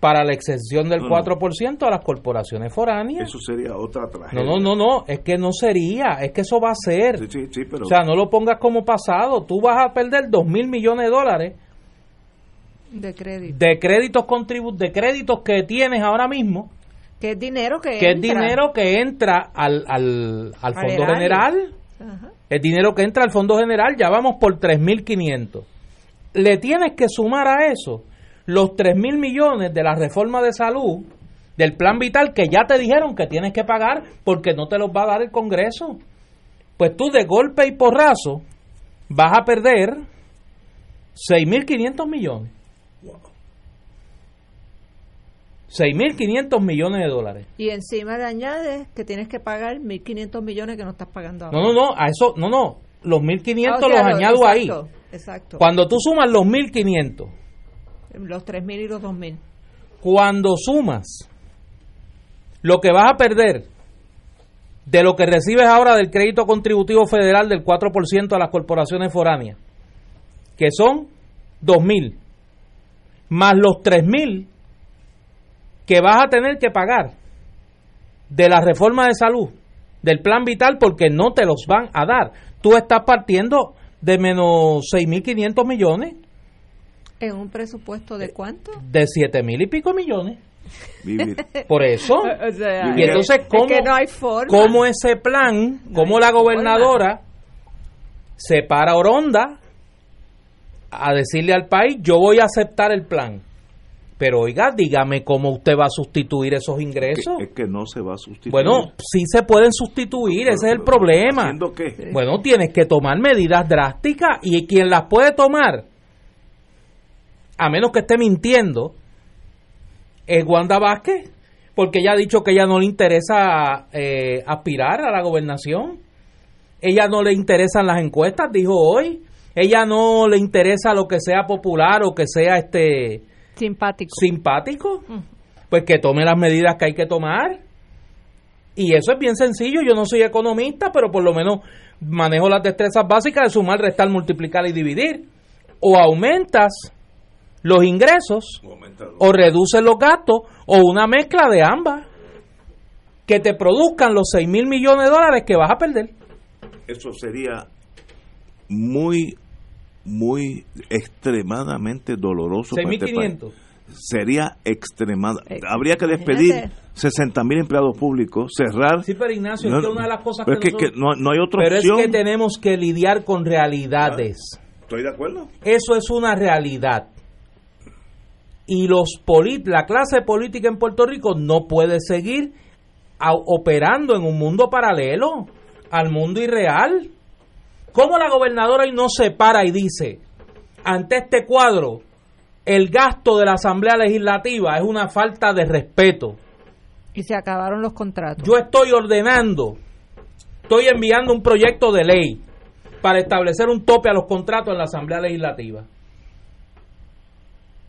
para la exención del No, no. 4% a las corporaciones foráneas. Eso sería otra tragedia. No, no, no, no, es que no sería, es que eso va a ser. Sí, sí, sí, pero O sea, no lo pongas como pasado. Tú vas a perder 2 mil millones de dólares de crédito. de créditos de créditos que tienes ahora mismo Que es dinero que que es entra. dinero que entra al, al, Fondo. General, Ajá. es dinero que entra al Fondo General, ya vamos por 3.500. Le tienes que sumar a eso los 3.000 millones de la reforma de salud, del plan vital, que ya te dijeron que tienes que pagar porque no te los va a dar el Congreso. Pues tú de golpe y porrazo vas a perder 6.500 millones. 6.500 millones de dólares. Y encima le añades que tienes que pagar 1.500 millones que no estás pagando ahora. No, no, no, a eso, no, no, los 1.500 Ah, o sea, los lo- añado ahí. Exacto. Cuando tú sumas los 1.500, Los 3.000 y los 2.000. cuando sumas lo que vas a perder de lo que recibes ahora del crédito contributivo federal del 4% a las corporaciones foráneas, que son 2.000, más los 3.000 que vas a tener que pagar de la reforma de salud, del plan vital, porque no te los van a dar. Tú estás partiendo de menos 6.500 millones, ¿En un presupuesto de cuánto? de 7.000 y pico millones. Por eso. O sea, Y entonces, es ¿cómo, que no hay forma. cómo ese plan, cómo la forma. gobernadora se para Oronda a decirle al país, yo voy a aceptar el plan? Pero oiga, dígame cómo usted va a sustituir esos ingresos. Que- es que no se va a sustituir. Bueno, sí se pueden sustituir, ese es el Pero- problema. ¿Haciendo qué? Bueno, tienes que tomar medidas drásticas y quien las puede tomar, a menos que esté mintiendo, es Wanda Vázquez, porque ella ha dicho que ella no le interesa eh, aspirar a la gobernación. Ella no le interesan las encuestas, dijo hoy. Ella no le interesa lo que sea popular o que sea este Simpático. simpático. Pues que tome las medidas que hay que tomar. Y eso es bien sencillo. Yo no soy economista, pero por lo menos manejo las destrezas básicas de sumar, restar, multiplicar y dividir. O aumentas los ingresos o reduces los gastos o una mezcla de ambas que te produzcan los 6 mil millones de dólares que vas a perder. Eso sería muy, muy extremadamente doloroso. para este país. 6.500. Sería extremada. Eh, Habría que despedir imagínate. 60 mil empleados públicos, cerrar. Sí, pero Ignacio, No, es que una de las cosas pero que, es que, nosotros- que no, no hay otra pero es opción. que tenemos que lidiar con realidades. Estoy de acuerdo. Eso es una realidad. Y los polit la clase política en Puerto Rico no puede seguir a- operando en un mundo paralelo al mundo irreal. ¿Cómo la gobernadora hoy no se para y dice, ante este cuadro, el gasto de la Asamblea Legislativa es una falta de respeto? Y se acabaron los contratos. Yo estoy ordenando, estoy enviando un proyecto de ley para establecer un tope a los contratos en la Asamblea Legislativa.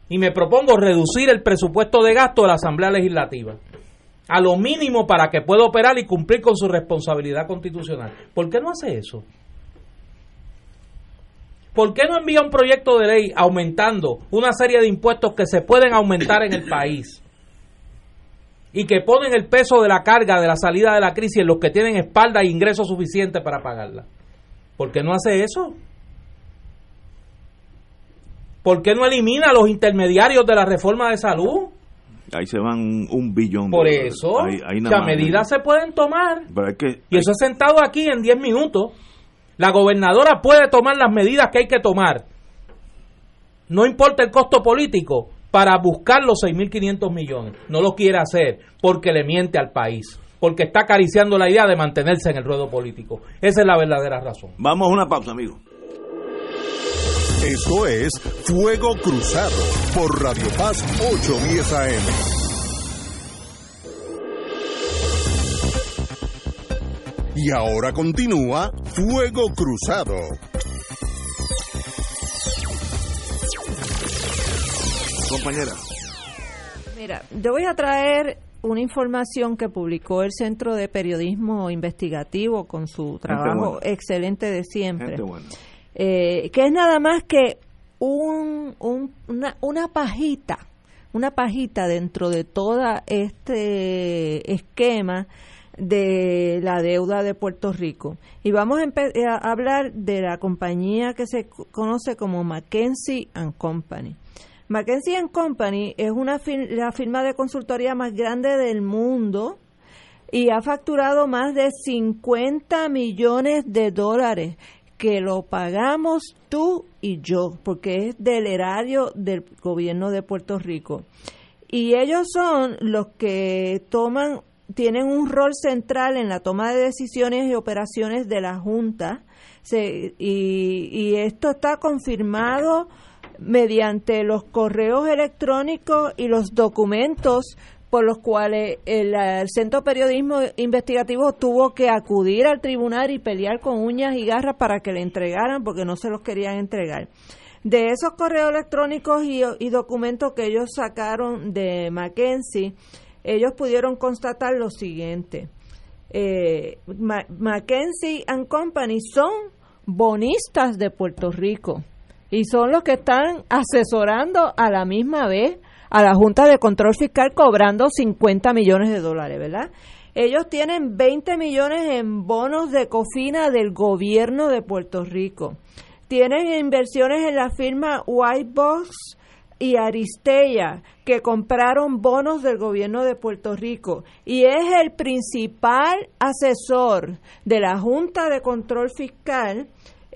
Y me propongo reducir el presupuesto de gasto de la Asamblea Legislativa a lo mínimo para que pueda operar y cumplir con su responsabilidad constitucional. ¿Por qué no hace eso? ¿Por qué no envía un proyecto de ley aumentando una serie de impuestos que se pueden aumentar en el país? Y que ponen el peso de la carga de la salida de la crisis en los que tienen espalda e ingresos suficientes para pagarla. ¿Por qué no hace eso? ¿Por qué no elimina a los intermediarios de la reforma de salud? Ahí se van un billón. Por eso, las medidas se pueden tomar. y eso es sentado aquí en 10 minutos. La gobernadora puede tomar las medidas que hay que tomar. No importa el costo político para buscar los 6.500 millones. No lo quiere hacer porque le miente al país. Porque está acariciando la idea de mantenerse en el ruedo político. Esa es la verdadera razón. Vamos a una pausa, amigo. Esto es Fuego Cruzado por Radio Paz 810 AM. Y ahora continúa Fuego Cruzado. Compañera. Mira, yo voy a traer una información que publicó el Centro de Periodismo Investigativo con su trabajo excelente de siempre. Eh, que es nada más que un, una, una pajita, una pajita dentro de todo este esquema de la deuda de Puerto Rico. Y vamos a, a hablar de la compañía que se conoce como Mackenzie and Company. Mackenzie and Company es una la firma de consultoría más grande del mundo y ha facturado más de 50 millones de dólares que lo pagamos tú y yo, porque es del erario del gobierno de Puerto Rico. Y ellos son los que toman, tienen un rol central en la toma de decisiones y operaciones de la Junta. y, y esto está confirmado mediante los correos electrónicos y los documentos por los cuales el, Centro de Periodismo Investigativo tuvo que acudir al tribunal y pelear con uñas y garras para que le entregaran porque no se los querían entregar. De esos correos electrónicos y, documentos que ellos sacaron de Mackenzie, ellos pudieron constatar lo siguiente. Eh, Mackenzie and Company son bonistas de Puerto Rico y son los que están asesorando a la misma vez a la Junta de Control Fiscal cobrando 50 millones de dólares, ¿verdad? Ellos tienen 20 millones en bonos de cofina del gobierno de Puerto Rico. Tienen inversiones en la firma Whitebox y Aristella, que compraron bonos del gobierno de Puerto Rico y es el principal asesor de la Junta de Control Fiscal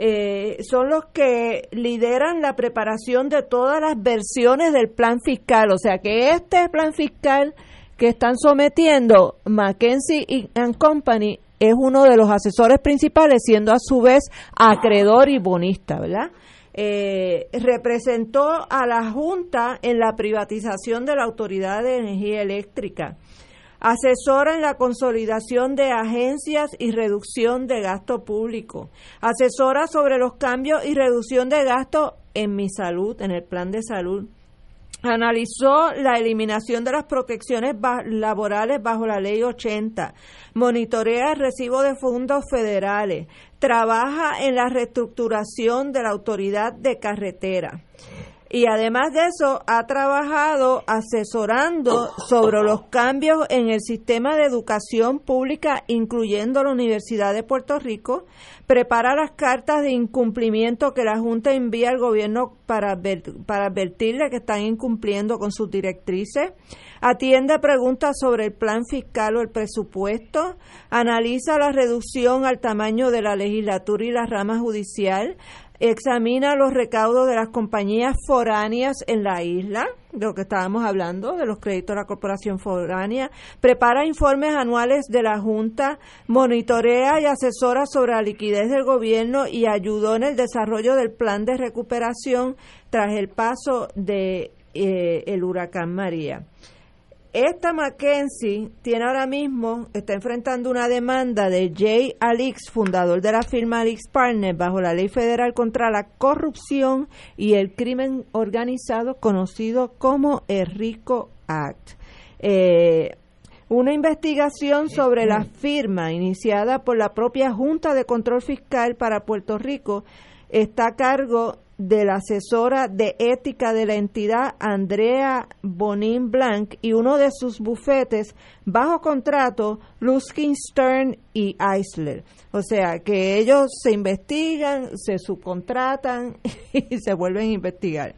eh, son los que lideran la preparación de todas las versiones del plan fiscal. O sea que este plan fiscal que están sometiendo McKenzie and Company es uno de los asesores principales, siendo a su vez acreedor y bonista, ¿verdad? Eh, representó a la Junta en la privatización de la Autoridad de Energía Eléctrica asesora en la consolidación de agencias y reducción de gasto público, asesora sobre los cambios y reducción de gasto en mi salud, en el plan de salud. Analizó la eliminación de las protecciones laborales bajo la ley 80, monitorea el recibo de fondos federales, trabaja en la reestructuración de la autoridad de carretera y además de eso ha trabajado asesorando sobre los cambios en el sistema de educación pública, incluyendo la Universidad de Puerto Rico, prepara las cartas de incumplimiento que la Junta envía al gobierno para, para advertirle que están incumpliendo con sus directrices, atiende preguntas sobre el plan fiscal o el presupuesto, analiza la reducción al tamaño de la legislatura y la rama judicial, examina los recaudos de las compañías foráneas en la isla, de lo que estábamos hablando, de los créditos de la corporación foránea, prepara informes anuales de la Junta, monitorea y asesora sobre la liquidez del gobierno y ayudó en el desarrollo del plan de recuperación tras el paso de eh, el huracán María. Esta Mackenzie tiene ahora mismo, está enfrentando una demanda de Jay Alix, fundador de la firma Alix Partners, bajo la ley federal contra la corrupción y el crimen organizado conocido como el RICO Act. Eh, una investigación sobre la firma iniciada por la propia Junta de Control Fiscal para Puerto Rico está a cargo de la asesora de ética de la entidad Andrea Bonin Blanc y uno de sus bufetes bajo contrato Luskin Stern y Eisler. O sea, que ellos se investigan, se subcontratan y se vuelven a investigar.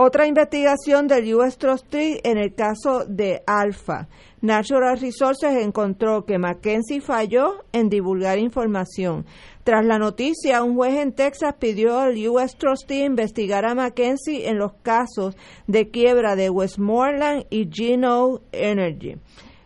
Otra investigación del US Trustee en el caso de Alfa. Natural Resources encontró que Mackenzie falló en divulgar información. Tras la noticia, un juez en Texas pidió al US Trustee investigar a Mackenzie en los casos de quiebra de Westmoreland y Geno Energy.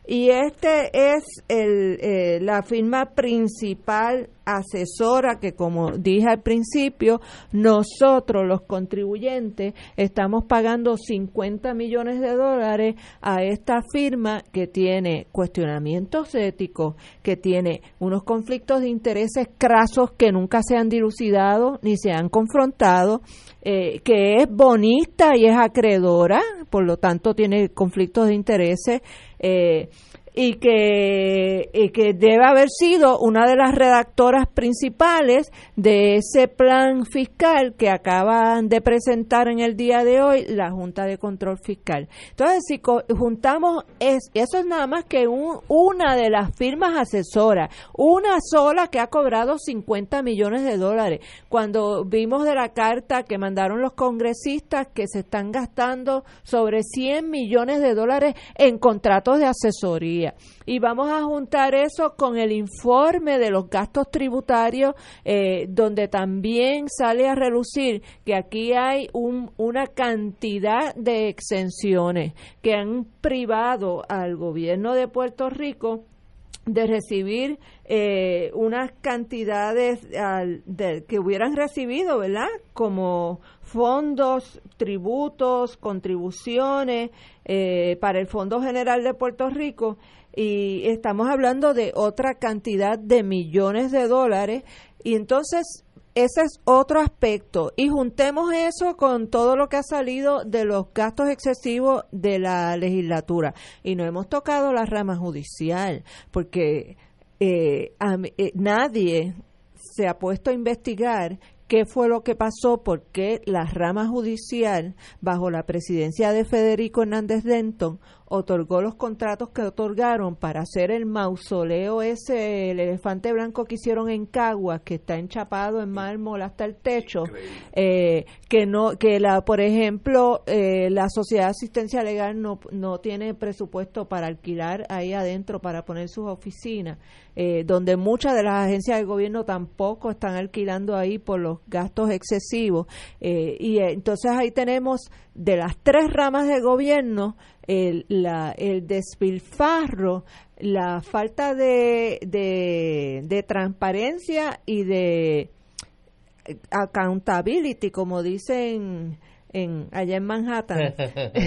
Y este es el, eh, la firma principal asesora que, como dije al principio, nosotros los contribuyentes estamos pagando 50 millones de dólares a esta firma que tiene cuestionamientos éticos, que tiene unos conflictos de intereses crasos que nunca se han dilucidado ni se han confrontado, eh, que es bonista y es acreedora, por lo tanto tiene conflictos de intereses. Eh, y que, y que debe haber sido una de las redactoras principales de ese plan fiscal que acaban de presentar en el día de hoy la Junta de Control Fiscal. Entonces, si juntamos, es, eso es nada más que un, una de las firmas asesoras, una sola que ha cobrado 50 millones de dólares. Cuando vimos de la carta que mandaron los congresistas que se están gastando sobre 100 millones de dólares en contratos de asesoría y vamos a juntar eso con el informe de los gastos tributarios, eh, donde también sale a relucir que aquí hay una cantidad de exenciones que han privado al gobierno de Puerto Rico de recibir eh, unas cantidades que hubieran recibido, ¿verdad? Como fondos, tributos, contribuciones eh, para el Fondo General de Puerto Rico. Y estamos hablando de otra cantidad de millones de dólares. Y entonces ese es otro aspecto. Y juntemos eso con todo lo que ha salido de los gastos excesivos de la legislatura. Y no hemos tocado la rama judicial porque eh, eh, nadie se ha puesto a investigar qué fue lo que pasó, por qué la rama judicial, bajo la presidencia de Federico Hernández Denton, otorgó los contratos que otorgaron para hacer el mausoleo ese, el elefante blanco que hicieron en Caguas, que está enchapado en mármol hasta el techo, eh, que no, que la, por ejemplo, eh, la sociedad de asistencia legal no, no tiene presupuesto para alquilar ahí adentro para poner sus oficinas, eh, donde muchas de las agencias del gobierno tampoco están alquilando ahí por los gastos excesivos, y entonces ahí tenemos de las tres ramas del gobierno el, la, el despilfarro, la falta de, de, transparencia y de accountability, como dicen en, allá en Manhattan,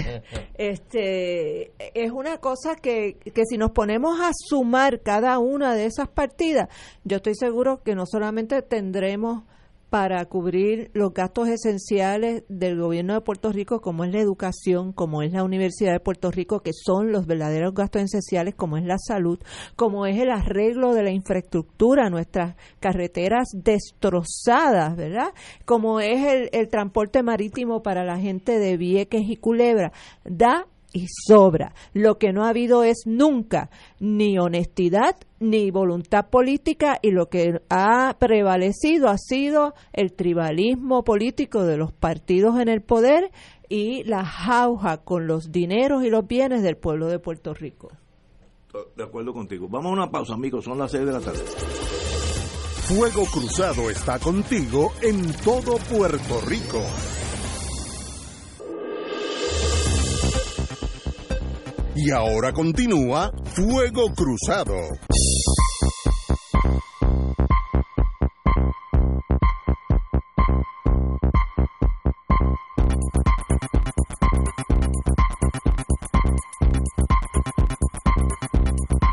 este, es una cosa que, que si nos ponemos a sumar cada una de esas partidas, yo estoy seguro que no solamente tendremos para cubrir los gastos esenciales del gobierno de Puerto Rico, como es la educación, como es la Universidad de Puerto Rico, que son los verdaderos gastos esenciales, como es la salud, como es el arreglo de la infraestructura, nuestras carreteras destrozadas, ¿verdad? Como es el, el transporte marítimo para la gente de Vieques y Culebra. Da y sobra. Lo que no ha habido es nunca ni honestidad ni voluntad política y lo que ha prevalecido ha sido el tribalismo político de los partidos en el poder y la jauja con los dineros y los bienes del pueblo de Puerto Rico. De acuerdo contigo. Vamos a una pausa, amigos. Son las seis de la tarde. Fuego Cruzado está contigo en todo Puerto Rico. Y ahora continúa Fuego Cruzado.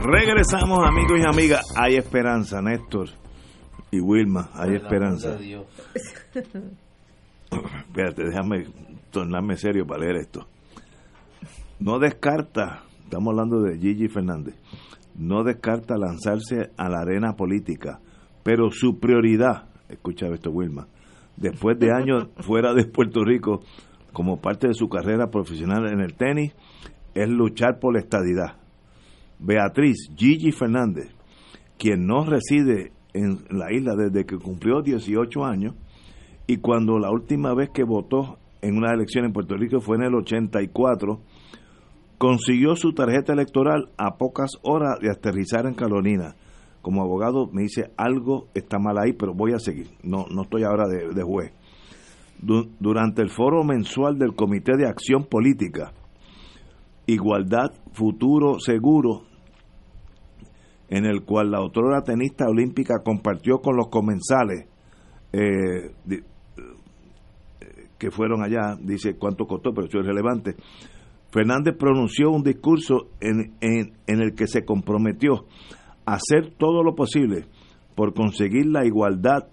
Regresamos amigos y amigas. Hay esperanza, Néstor y Wilma. Hay esperanza. Espérate, déjame tornarme serio para leer esto no descarta, estamos hablando de Gigi Fernández, no descarta lanzarse a la arena política, pero su prioridad, escucha esto Wilma, después de años fuera de Puerto Rico como parte de su carrera profesional en el tenis, es luchar por la estadidad. Beatriz Gigi Fernández, quien no reside en la isla desde que cumplió 18 años y cuando la última vez que votó en una elección en Puerto Rico fue en el 84, consiguió su tarjeta electoral a pocas horas de aterrizar en Carolina. Como abogado me dice algo está mal ahí, pero voy a seguir. No, no estoy ahora de, juez. durante el foro mensual del Comité de Acción Política, Igualdad, Futuro, Seguro, en el cual la autora tenista olímpica compartió con los comensales eh, eh, que fueron allá, dice cuánto costó, pero eso es relevante. Fernández pronunció un discurso en, el que se comprometió a hacer todo lo posible por conseguir la igualdad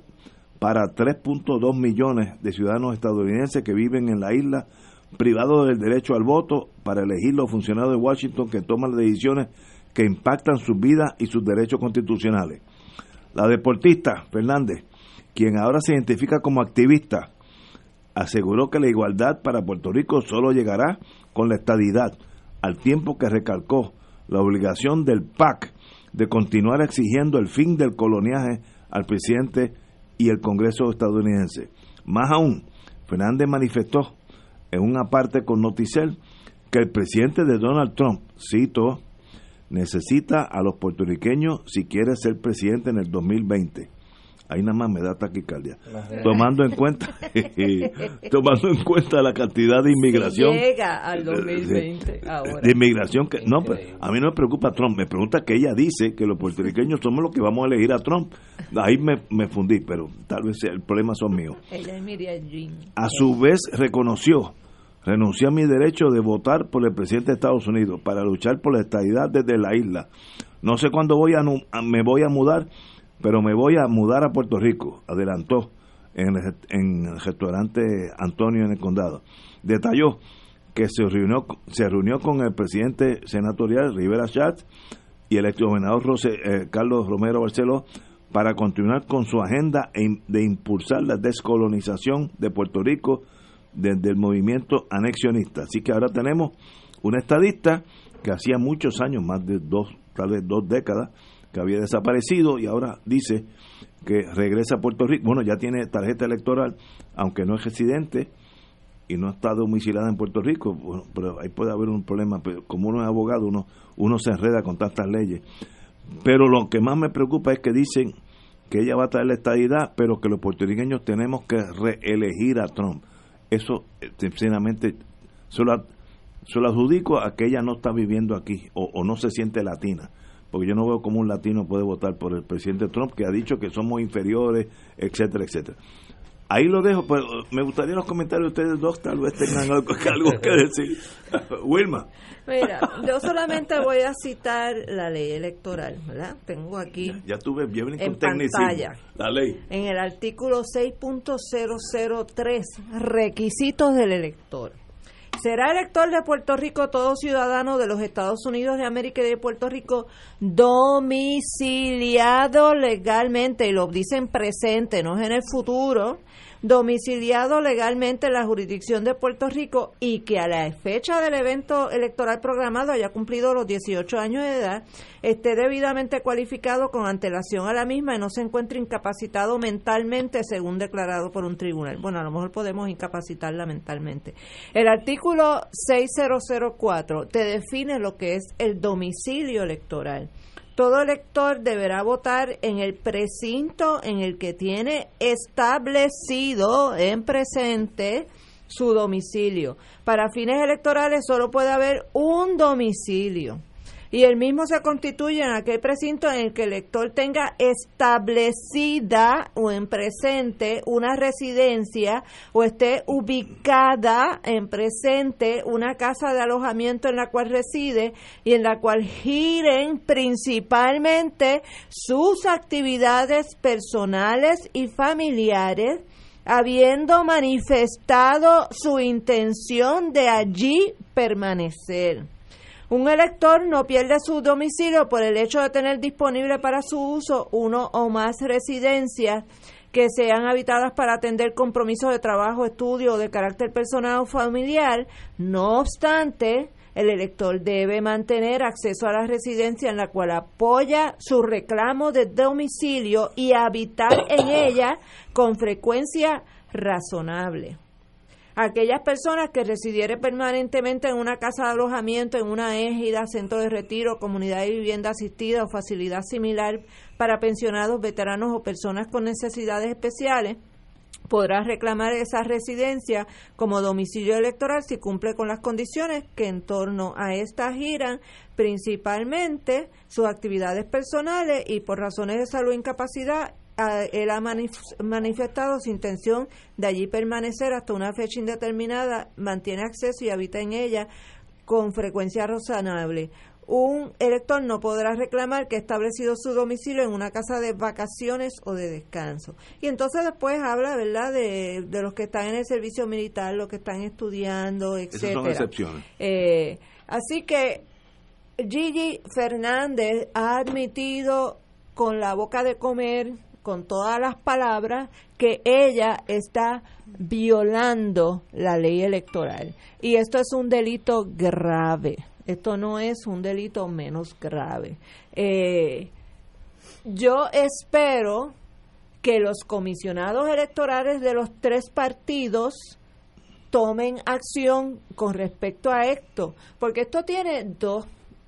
para 3.2 millones de ciudadanos estadounidenses que viven en la isla, privados del derecho al voto, para elegir los funcionarios de Washington que toman decisiones que impactan sus vidas y sus derechos constitucionales. La deportista Fernández, quien ahora se identifica como activista, aseguró que la igualdad para Puerto Rico solo llegará con la estadidad, al tiempo que recalcó la obligación del PAC de continuar exigiendo el fin del coloniaje al presidente y el Congreso estadounidense. Más aún, Fernández manifestó en una parte con Noticel que el presidente de Donald Trump, cito, necesita a los puertorriqueños si quiere ser presidente en el 2020. Ahí nada más me da taquicardia. Tomando en cuenta tomando en cuenta la cantidad de inmigración. llega al 2020 ahora. De inmigración que no, a mí no me preocupa Trump, me pregunta que ella dice que los puertorriqueños somos los que vamos a elegir a Trump. Ahí me, me fundí, pero tal vez el problema son míos. A su vez reconoció renuncié a mi derecho de votar por el presidente de Estados Unidos para luchar por la estabilidad desde la isla. No sé cuándo voy a, me voy a mudar, pero me voy a mudar a Puerto Rico, adelantó en el, restaurante Antonio en el condado. Detalló que se reunió, se reunió con el presidente senatorial Rivera Schatz y el ex gobernador eh, Carlos Romero Barceló para continuar con su agenda de impulsar la descolonización de Puerto Rico desde el movimiento anexionista. Así que ahora tenemos un estadista que hacía muchos años, más de dos, tal vez dos décadas, que había desaparecido y ahora dice que regresa a Puerto Rico. Bueno, ya tiene tarjeta electoral, aunque no es residente y no está domiciliada en Puerto Rico, bueno, pero ahí puede haber un problema. Pero como uno es abogado, uno, uno se enreda con tantas leyes. Pero lo que más me preocupa es que dicen que ella va a traer la estadidad, pero que los puertorriqueños tenemos que reelegir a Trump eso eh, sinceramente solo, solo adjudico a que ella no está viviendo aquí o, no se siente latina porque yo no veo cómo un latino puede votar por el presidente Trump que ha dicho que somos inferiores, etcétera, etcétera. Ahí lo dejo, pero me gustaría los comentarios de ustedes dos, tal vez tengan algo, que decir. Wilma. Mira, yo solamente voy a citar la ley electoral, ¿verdad? Tengo aquí ya, tuve, bien en pantalla la ley. En el artículo 6.003, requisitos del elector. Será elector de Puerto Rico todo ciudadano de los Estados Unidos de América y de Puerto Rico domiciliado legalmente, y lo dicen presente, no es en el futuro, domiciliado legalmente en la jurisdicción de Puerto Rico y que a la fecha del evento electoral programado haya cumplido los 18 años de edad, esté debidamente cualificado con antelación a la misma y no se encuentre incapacitado mentalmente según declarado por un tribunal. Bueno, a lo mejor podemos incapacitarla mentalmente. El artículo 6004 te define lo que es el domicilio electoral todo elector deberá votar en el precinto en el que tiene establecido en presente su domicilio. Para fines electorales solo puede haber un domicilio y el mismo se constituye en aquel precinto en el que el elector tenga establecida o en presente una residencia o esté ubicada en presente una casa de alojamiento en la cual reside y en la cual giren principalmente sus actividades personales y familiares habiendo manifestado su intención de allí permanecer. Un elector no pierde su domicilio por el hecho de tener disponible para su uso uno o más residencias que sean habitadas para atender compromisos de trabajo, estudio o de carácter personal o familiar. No obstante, el elector debe mantener acceso a la residencia en la cual apoya su reclamo de domicilio y habitar en ella con frecuencia razonable. Aquellas personas que residieren permanentemente en una casa de alojamiento, en una égida, centro de retiro, comunidad de vivienda asistida o facilidad similar para pensionados, veteranos o personas con necesidades especiales, podrá reclamar esa residencia como domicilio electoral si cumple con las condiciones que en torno a esta giran principalmente sus actividades personales y por razones de salud o incapacidad él ha manifestado su intención de allí permanecer hasta una fecha indeterminada, mantiene acceso y habita en ella con frecuencia razonable un elector no podrá reclamar que ha establecido su domicilio en una casa de vacaciones o de descanso. Y entonces después habla, ¿verdad?, de, de los que están en el servicio militar, los que están estudiando, etcétera. Esas son excepciones. Eh, así que Gigi Fernández ha admitido con la boca de comer, con todas las palabras, que ella está violando la ley electoral. Y esto es un delito grave esto no es un delito menos grave. Eh, yo espero que los comisionados electorales de los tres partidos tomen acción con respecto a esto, porque esto tiene dos,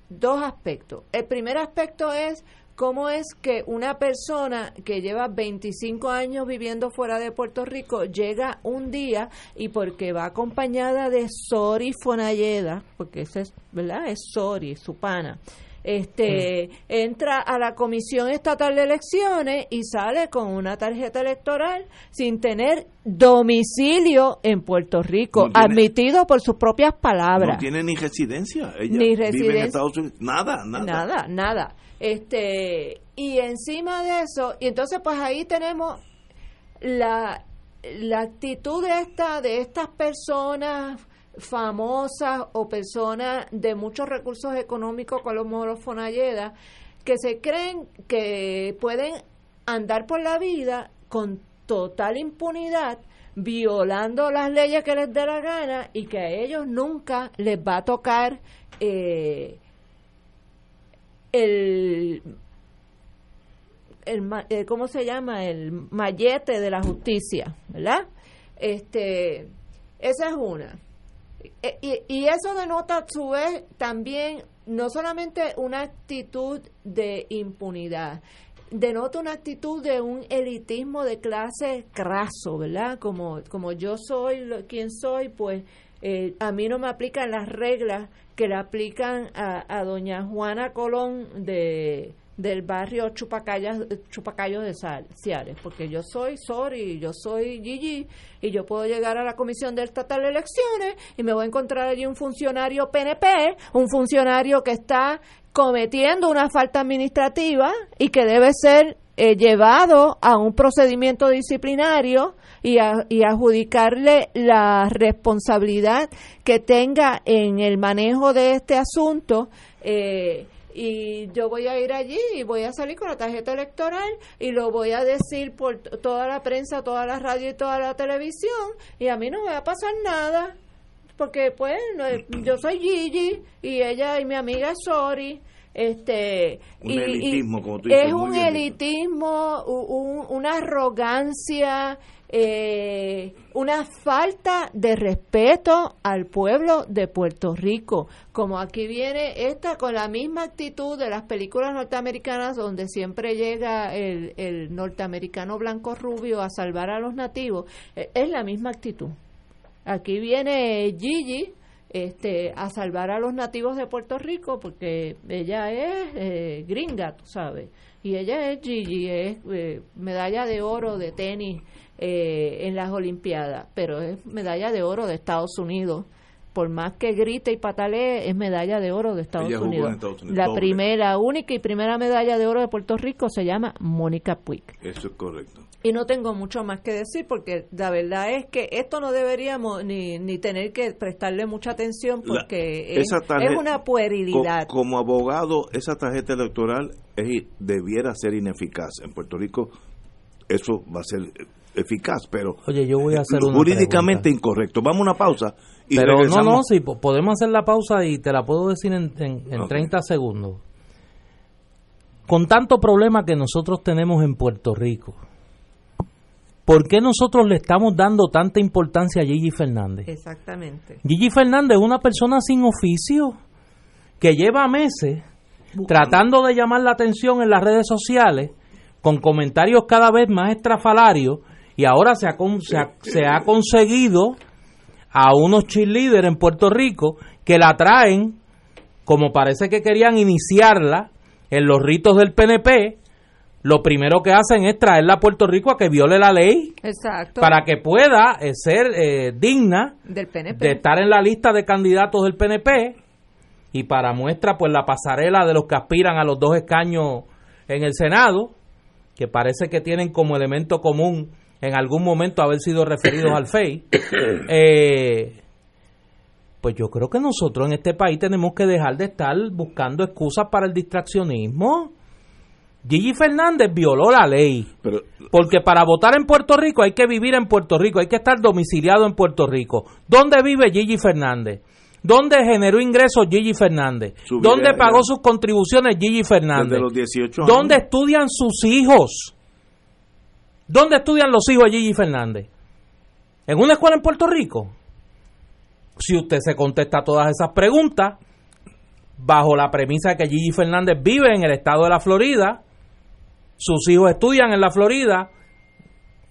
dos aspectos. El primer aspecto es cómo es que una persona que lleva 25 años viviendo fuera de Puerto Rico llega un día y porque va acompañada de Sori Fonalleda, porque ese es, ¿verdad? Es Sori, su pana. Este entra a la Comisión Estatal de Elecciones y sale con una tarjeta electoral sin tener domicilio en Puerto Rico, admitido por sus propias palabras. No tiene ni residencia, ella ni residencia, vive en Estados Unidos, nada, nada. Nada, nada. Este, y encima de eso, y entonces pues ahí tenemos la, la actitud esta, de estas personas famosas o personas de muchos recursos económicos como los Fonalleda, que se creen que pueden andar por la vida con total impunidad, violando las leyes que les dé la gana y que a ellos nunca les va a tocar eh, el, el, eh, ¿cómo se llama? El mallete de la justicia, ¿verdad? Este, esa es una. E, y, y eso denota a su vez también no solamente una actitud de impunidad, denota una actitud de un elitismo de clase craso, ¿verdad? Como, como yo soy quien soy, pues eh, a mí no me aplican las reglas que le aplican a, a doña Juana Colón de del barrio Chupacayas, Chupacayos de Ciales, porque yo soy Sori, yo soy Gigi, y yo puedo llegar a la Comisión del Estatal de Elecciones y me voy a encontrar allí un funcionario PNP, un funcionario que está cometiendo una falta administrativa y que debe ser eh, llevado a un procedimiento disciplinario y, y adjudicarle la responsabilidad que tenga en el manejo de este asunto. Eh, y yo voy a ir allí y voy a salir con la tarjeta electoral y lo voy a decir por toda la prensa, toda la radio y toda la televisión y a mí no me va a pasar nada porque pues yo soy Gigi y ella y mi amiga es Sori este un elitismo, como tú dices, es un elitismo una arrogancia eh, una falta de respeto al pueblo de Puerto Rico. Como aquí viene esta con la misma actitud de las películas norteamericanas donde siempre llega el, el norteamericano blanco rubio a salvar a los nativos eh, es la misma actitud. Aquí viene Gigi este, a salvar a los nativos de Puerto Rico porque ella es eh, gringa, tú sabes, y ella es Gigi, es eh, medalla de oro de tenis eh, en las Olimpiadas, pero es medalla de oro de Estados Unidos. Por más que grite y patalee, es medalla de oro de Estados, Unidos. La primera, única y primera medalla de oro de Puerto Rico se llama Mónica Puig. Eso es correcto. Y no tengo mucho más que decir porque la verdad es que esto no deberíamos ni, ni tener que prestarle mucha atención porque es, una puerilidad. como abogado, esa tarjeta electoral es, debiera ser ineficaz. En Puerto Rico eso va a ser eficaz, pero Oye, yo voy a hacer una jurídicamente pregunta. incorrecto. Vamos a una pausa y Pero no, regresamos. no, sí, po- podemos hacer la pausa y te la puedo decir en, en, en Ok. 30 segundos. Con tanto problema que nosotros tenemos en Puerto Rico, ¿por qué nosotros le estamos dando tanta importancia a Gigi Fernández? Exactamente. Gigi Fernández es una persona sin oficio que lleva meses tratando de llamar la atención en las redes sociales con comentarios cada vez más estrafalarios y ahora se ha, con- se ha, se ha conseguido a unos cheerleaders en Puerto Rico que la traen como parece que querían iniciarla en los ritos del PNP lo primero que hacen es traerla a Puerto Rico a que viole la ley Exacto. para que pueda eh, ser eh, digna del PNP. de estar en la lista de candidatos del PNP y para muestra pues la pasarela de los que aspiran a los dos escaños en el Senado, que parece que tienen como elemento común en algún momento haber sido referidos al FEI. Eh, pues yo creo que nosotros en este país tenemos que dejar de estar buscando excusas para el distraccionismo. Gigi Fernández violó la ley. Pero Porque para votar en Puerto Rico hay que vivir en Puerto Rico, hay que estar domiciliado en Puerto Rico. ¿Dónde vive Gigi Fernández? ¿Dónde generó ingresos Gigi Fernández? ¿Dónde pagó sus contribuciones Gigi Fernández? desde los 18 años. ¿Dónde estudian sus hijos? ¿Dónde estudian los hijos de Gigi Fernández? ¿En una escuela en Puerto Rico? Si usted se contesta todas esas preguntas, bajo la premisa de que Gigi Fernández vive en el estado de la Florida, sus hijos estudian en la Florida,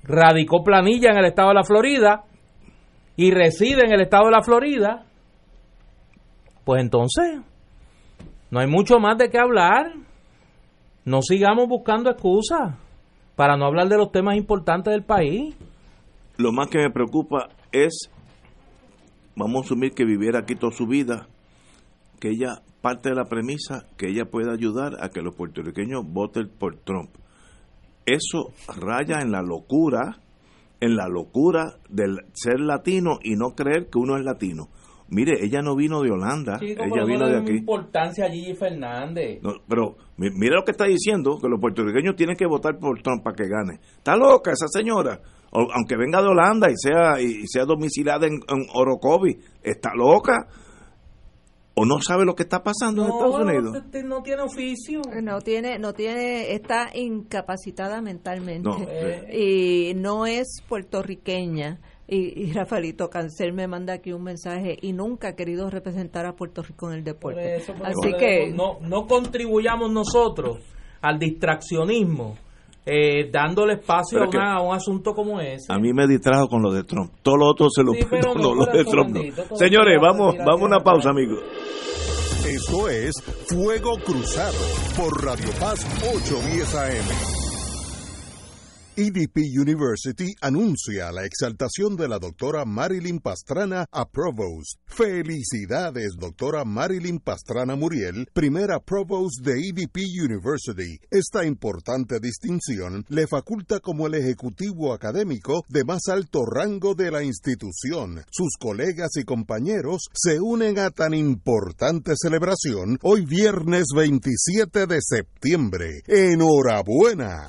radicó planilla en el estado de la Florida y reside en el estado de la Florida, pues entonces no hay mucho más de qué hablar. No sigamos buscando excusas para no hablar de los temas importantes del país. lo más que me preocupa es, vamos a asumir que viviera aquí toda su vida, que ella parte de la premisa que ella puede ayudar a que los puertorriqueños voten por Trump. Eso raya en la locura, en la locura del ser latino y no creer que uno es latino. Mire, ella no vino de Holanda, ella vino de aquí. importancia a Gigi Fernández. No, pero mi- mira lo que está diciendo, que los puertorriqueños tienen que votar por Trump para que gane. Está loca esa señora. O- aunque venga de Holanda y sea y sea domiciliada en, en Orocovi, está loca. O no sabe lo que está pasando en Estados Unidos. este no tiene oficio. No tiene, no tiene, está incapacitada mentalmente No, y no es puertorriqueña. Y, y Rafaelito Cancel me manda aquí un mensaje y nunca ha querido representar a Puerto Rico en el Por deporte. eso, por Así que no, no contribuyamos nosotros al distraccionismo eh, dándole espacio a, una- a un asunto como ese. A mí me distrajo con lo de Trump. Todo lo otro se lo Sí, pero mi lo de Trump no. bendito, Señores, vamos, vamos a una pausa, amigos. Esto es Fuego Cruzado por Radio Paz 810 AM. EDP University anuncia la exaltación de la doctora Marilyn Pastrana a Provost. Felicidades, doctora Marilyn Pastrana Muriel, primera Provost de EDP University. Esta importante distinción le faculta como el ejecutivo académico de más alto rango de la institución. Sus colegas y compañeros se unen a tan importante celebración hoy viernes 27 de septiembre. ¡Enhorabuena!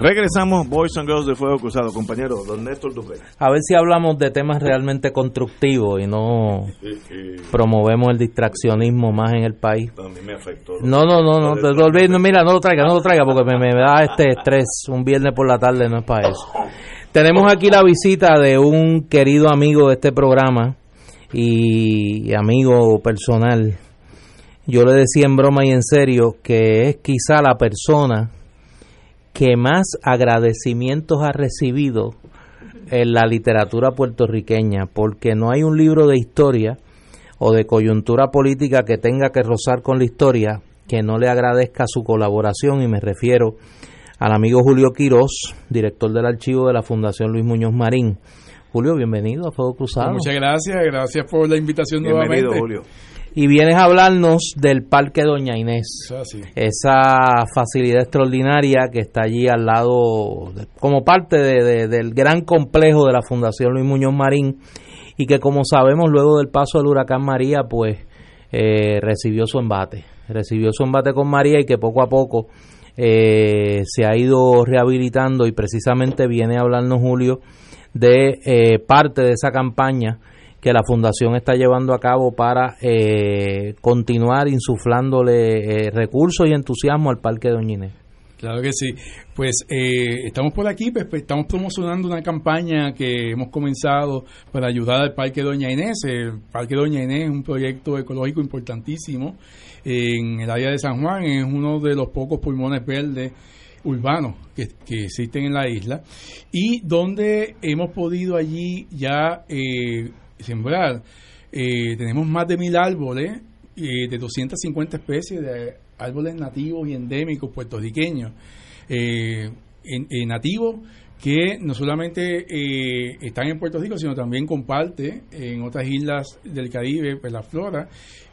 Regresamos, Boys and Girls de Fuego Cruzado. Compañero, don Néstor Duque. A ver si hablamos de temas realmente constructivos y no promovemos el distraccionismo más en el país. A mí me afectó. No, no, no, no, te lo olvides, no, mira, no lo traiga, no lo traiga porque me, me da este estrés. Un viernes por la tarde no es para eso. Tenemos aquí la visita de un querido amigo de este programa y amigo personal. Yo le decía en broma y en serio que es quizá la persona que más agradecimientos ha recibido en la literatura puertorriqueña, porque no hay un libro de historia o de coyuntura política que tenga que rozar con la historia que no le agradezca su colaboración y me refiero al amigo Julio Quirós, director del archivo de la Fundación Luis Muñoz Marín, Julio, bienvenido a Fuego Cruzado. Muchas gracias, gracias por la invitación Bienvenido, nuevamente. Julio. Y vienes a hablarnos del Parque Doña Inés. Esa facilidad extraordinaria que está allí al lado, de- como parte de- de- del gran complejo de la Fundación Luis Muñoz Marín, y que como sabemos luego del paso del huracán María, pues eh, recibió su embate, recibió su embate con María y que poco a poco eh, se ha ido rehabilitando y precisamente viene a hablarnos Julio de eh, parte de esa campaña que la fundación está llevando a cabo para eh, continuar insuflándole eh, recursos y entusiasmo al Parque de Doña Inés. Claro que sí. Pues eh, estamos por aquí, pues, pues, estamos promocionando una campaña que hemos comenzado para ayudar al Parque Doña Inés. El Parque Doña Inés es un proyecto ecológico importantísimo en el área de San Juan, es uno de los pocos pulmones verdes urbanos que, que existen en la isla y donde hemos podido allí ya eh, sembrar. Eh, tenemos más de mil árboles eh, de 250 especies de árboles nativos y endémicos puertorriqueños. Eh, en- en nativos que no solamente eh, están en Puerto Rico, sino también comparte en otras islas del Caribe pues, la flora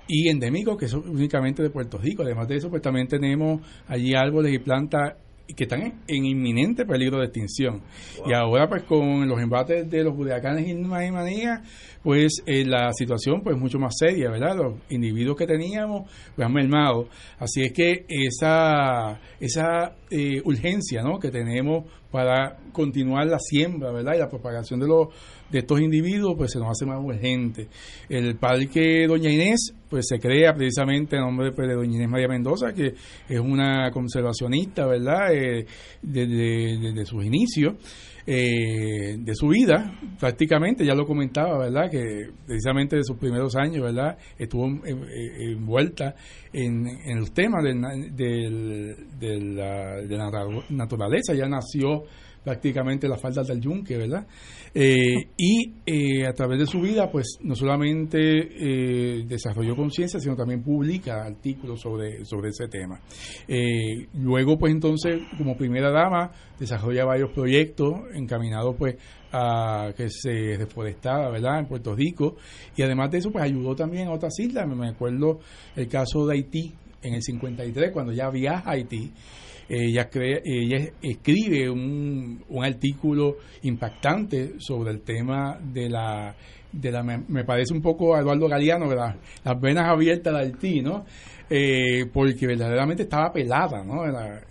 y endémicos que son únicamente de Puerto Rico. Además de eso, pues también tenemos allí árboles y plantas que están en, en inminente peligro de extinción. Y ahora, pues con los embates de los huracanes Irma y María, pues eh, la situación pues mucho más seria, ¿verdad? Los individuos que teníamos pues han mermado. Así es que esa, esa eh, urgencia, ¿no? Que tenemos para continuar la siembra, ¿verdad? Y la propagación de los de estos individuos, pues se nos hace más urgente. El parque Doña Inés, pues se crea precisamente en nombre pues, de Doña Inés María Mendoza, que es una conservacionista, ¿verdad? Eh, desde, desde sus inicios eh, de su vida, prácticamente, ya lo comentaba, ¿verdad? Que precisamente de sus primeros años, ¿verdad? Estuvo eh, eh, envuelta en, en los temas del- de, la, de la natu- naturaleza, ya nació prácticamente las faldas del yunque, ¿verdad? Eh, y eh, a través de su vida, pues no solamente eh, desarrolló conciencia, sino también publica artículos sobre, sobre ese tema. Eh, luego, pues entonces, como primera dama, desarrolla varios proyectos encaminados, pues, a que se reforestara, ¿verdad?, en Puerto Rico. Y además de eso, pues ayudó también a otras islas. Me acuerdo el caso de Haití en el 53, cuando ya viaja a Haití ella, crea, ella escribe un, un artículo impactante sobre el tema de la, de la me, parece un poco a Eduardo Galeano, la- las venas abiertas de Haití, ¿no? Eh, porque verdaderamente estaba pelada, ¿no? La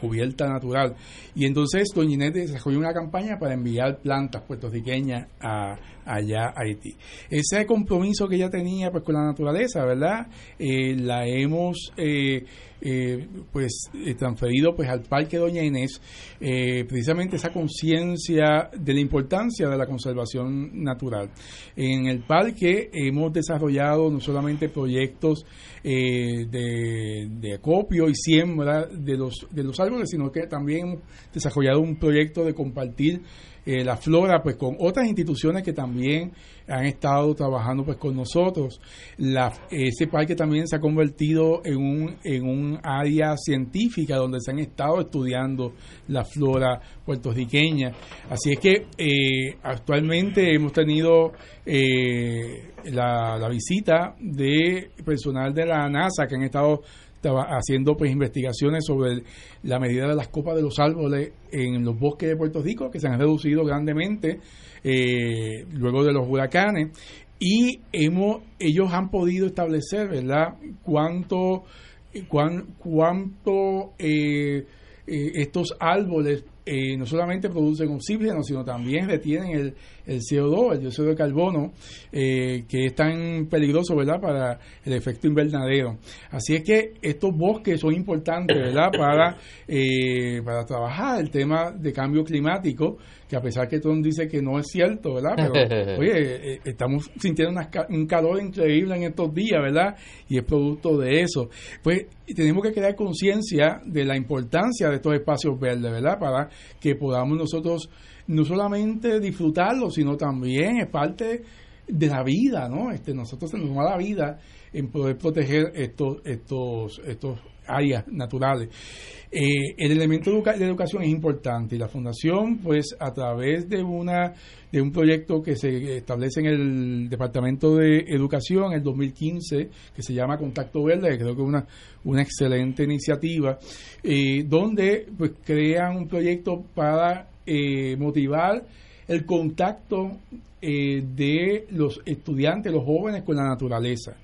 cubierta natural. Y entonces Doña Inés desarrolló una campaña para enviar plantas puertorriqueñas a, allá a Haití. Ese compromiso que ella tenía pues con la naturaleza, ¿verdad? Eh, la hemos eh, eh, pues eh, transferido pues al Parque Doña Inés eh, precisamente esa conciencia de la importancia de la conservación natural. En el parque hemos desarrollado no solamente proyectos de, de acopio y siembra de los, de los árboles, sino que también hemos desarrollado un proyecto de compartir eh, la flora pues con otras instituciones que también han estado trabajando pues con nosotros. La, ese parque también se ha convertido en un en un área científica donde se han estado estudiando la flora puertorriqueña. Así es que eh, actualmente hemos tenido eh, la, la visita de personal de la NASA que han estado haciendo pues investigaciones sobre la medida de las copas de los árboles en los bosques de Puerto Rico que se han reducido grandemente eh, luego de los huracanes. Y hemos ellos han podido establecer verdad cuánto cuán- cuánto eh, eh, estos árboles no solamente producen oxígeno, sino también retienen el, el CO2, el dióxido de carbono, eh, que es tan peligroso, ¿verdad?, para el efecto invernadero. Así es que estos bosques son importantes, ¿verdad?, para, eh, para trabajar el tema de cambio climático, que a pesar que Trump dice que no es cierto, ¿verdad?, pero, oye, eh, estamos sintiendo un calor increíble en estos días, ¿verdad?, y es producto de eso. Pues tenemos que crear conciencia de la importancia de estos espacios verdes, ¿verdad?, para que podamos nosotros no solamente disfrutarlo, sino también es parte de la vida, ¿no? Este, nosotros va la vida en poder proteger estos, estos, estos áreas naturales. Eh, el elemento de educación es importante y la fundación, pues a través de una de un proyecto que se establece en el Departamento de Educación en el 2015, que se llama Contacto Verde, que creo que es una, una excelente iniciativa, eh, donde pues crean un proyecto para eh, motivar el contacto de los estudiantes, los jóvenes con la naturaleza.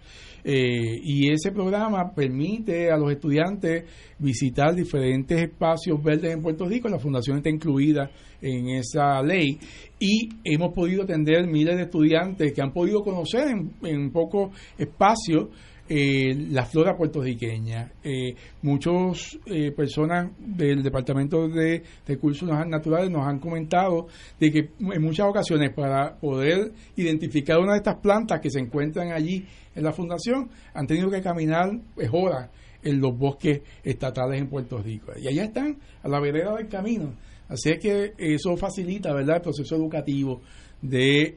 Eh, y ese programa permite a los estudiantes visitar diferentes espacios verdes en Puerto Rico. La fundación está incluida en esa ley y hemos podido atender miles de estudiantes que han podido conocer en, en pocos espacios eh, la flora puertorriqueña. Eh, muchas eh, personas del Departamento de Recursos Naturales nos han comentado de que en muchas ocasiones para poder identificar una de estas plantas que se encuentran allí en la fundación han tenido que caminar pues, horas en los bosques estatales en Puerto Rico. Y allá están, a la vereda del camino. Así es que eso facilita ¿verdad? el proceso educativo de,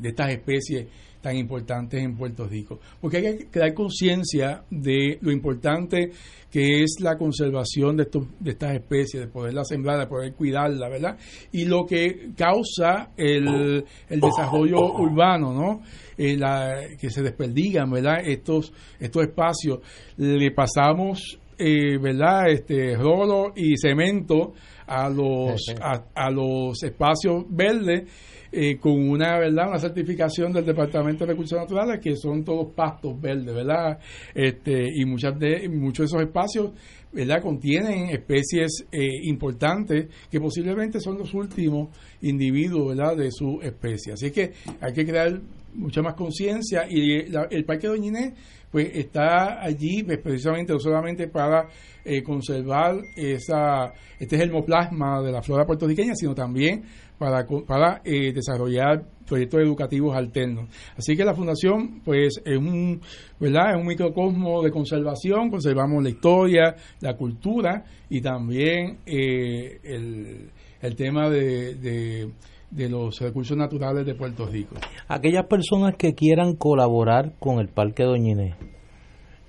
de estas especies tan importantes en Puerto Rico. Porque hay que crear conciencia de lo importante que es la conservación de, estos, de estas especies, de poderla sembrar, de poder cuidarla, ¿verdad? Y lo que causa el, el desarrollo urbano, ¿no? Eh, la, que se desperdigan, ¿verdad? Estos, estos espacios. Le pasamos, eh, ¿verdad? Este, rolo y cemento a los, a, a los espacios verdes eh, con una verdad una certificación del Departamento de Recursos Naturales que son todos pastos verdes, ¿verdad? Este, y muchas de muchos de esos espacios, ¿verdad? contienen especies eh, importantes que posiblemente son los últimos individuos, ¿verdad? de su especie. Así que hay que crear mucha más conciencia y el Parque Doñiné pues está allí pues, precisamente no solamente para eh, conservar esa este germoplasma de la flora puertorriqueña, sino también para, para eh, desarrollar proyectos educativos alternos. Así que la fundación, pues, es un, ¿verdad? Es un microcosmo de conservación, conservamos la historia, la cultura y también eh, el, el, tema de, de, de los recursos naturales de Puerto Rico. Aquellas personas que quieran colaborar con el Parque Doñiné,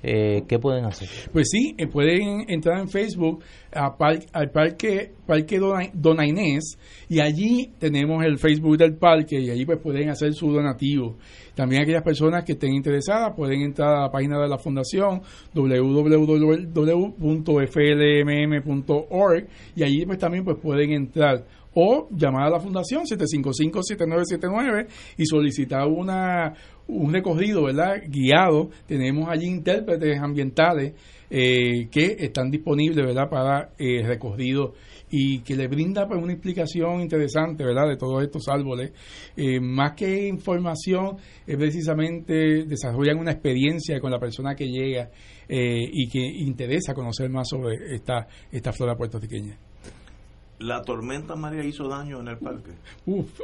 eh, ¿qué pueden hacer? Pues sí, eh, pueden entrar en Facebook a al Parque, parque Dona, Inés y allí tenemos el Facebook del parque y allí pues pueden hacer su donativo. También aquellas personas que estén interesadas pueden entrar a la página de la fundación www.flmm.org y allí pues también pues pueden entrar o llamar a la fundación 755-7979 y solicitar una un recorrido ¿verdad? guiado. Tenemos allí intérpretes ambientales eh, que están disponibles ¿verdad? para eh, recorrido y que le brinda pues, una explicación interesante ¿verdad? de todos estos árboles. Eh, más que información, es precisamente desarrollan una experiencia con la persona que llega y que interesa conocer más sobre esta, esta flora puertorriqueña la tormenta María hizo daño en el parque. Uf,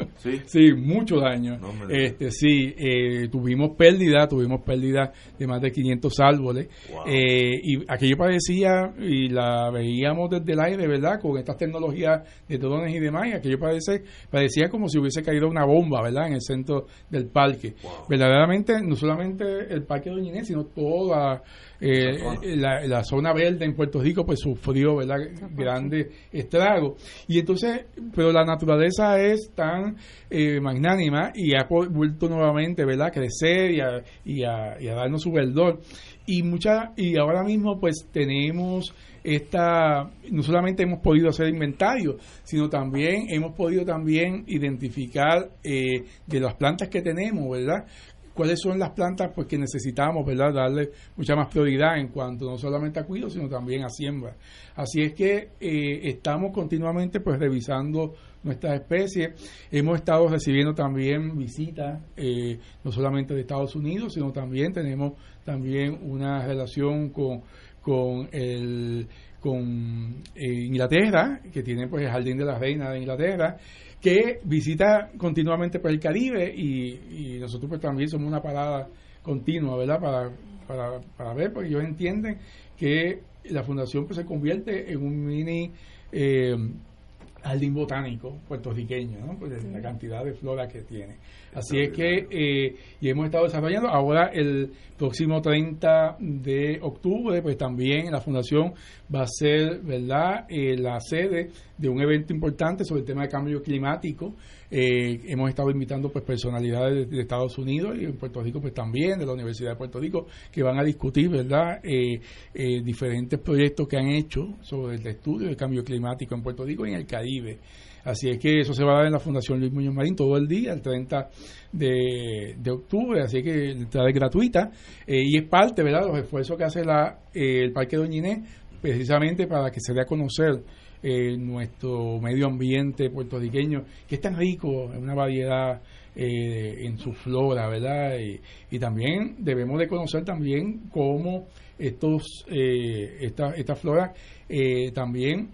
sí, mucho daño. este, sí, eh, tuvimos pérdida, tuvimos pérdida de más de 500 árboles. Eh, y aquello parecía, y la veíamos desde el aire, ¿verdad? Con estas tecnologías de drones y demás, y aquello parece, parecía como si hubiese caído una bomba, ¿verdad? En el centro del parque. Verdaderamente, no solamente el parque de Doña sino toda eh, la, la, zona verde en Puerto Rico pues sufrió ¿verdad? grandes estragos y entonces pero la naturaleza es tan eh, magnánima y ha vuelto nuevamente ¿verdad? a crecer y a, y a, y a darnos su verdor. Y mucha y ahora mismo pues tenemos esta no solamente hemos podido hacer inventario sino también hemos podido también identificar eh, de las plantas que tenemos verdad cuáles son las plantas pues que necesitamos verdad darle mucha más prioridad en cuanto no solamente a cuidado sino también a siembra. Así es que eh, estamos continuamente pues revisando nuestras especies. Hemos estado recibiendo también visitas eh, no solamente de Estados Unidos sino también tenemos también una relación con con el con eh, Inglaterra, que tiene pues el Jardín de la Reina de Inglaterra, que visita continuamente por el Caribe y, nosotros pues también somos una parada continua, ¿verdad? Para, para, para ver, porque ellos entienden que la fundación pues se convierte en un mini eh, jardín botánico puertorriqueño, ¿no? Pues la cantidad de flora que tiene. Así es que, eh, y hemos estado desarrollando, ahora el próximo 30 de octubre, pues también la Fundación va a ser, ¿verdad?, eh, la sede de un evento importante sobre el tema de cambio climático. Eh, hemos estado invitando pues personalidades de, Estados Unidos y en Puerto Rico pues también, de la Universidad de Puerto Rico, que van a discutir, ¿verdad?, diferentes proyectos que han hecho sobre el estudio del cambio climático en Puerto Rico y en el Caribe. Así es que eso se va a dar en la Fundación Luis Muñoz Marín todo el día, el 30 de, octubre, así que la es gratuita eh, y es parte, ¿verdad?, de los esfuerzos que hace la, eh, el Parque Doña Inés precisamente para que se dé a conocer eh, nuestro medio ambiente puertorriqueño, que es tan rico en una variedad en su flora, ¿verdad? Y, también debemos de conocer también cómo estos, esta, esta flora también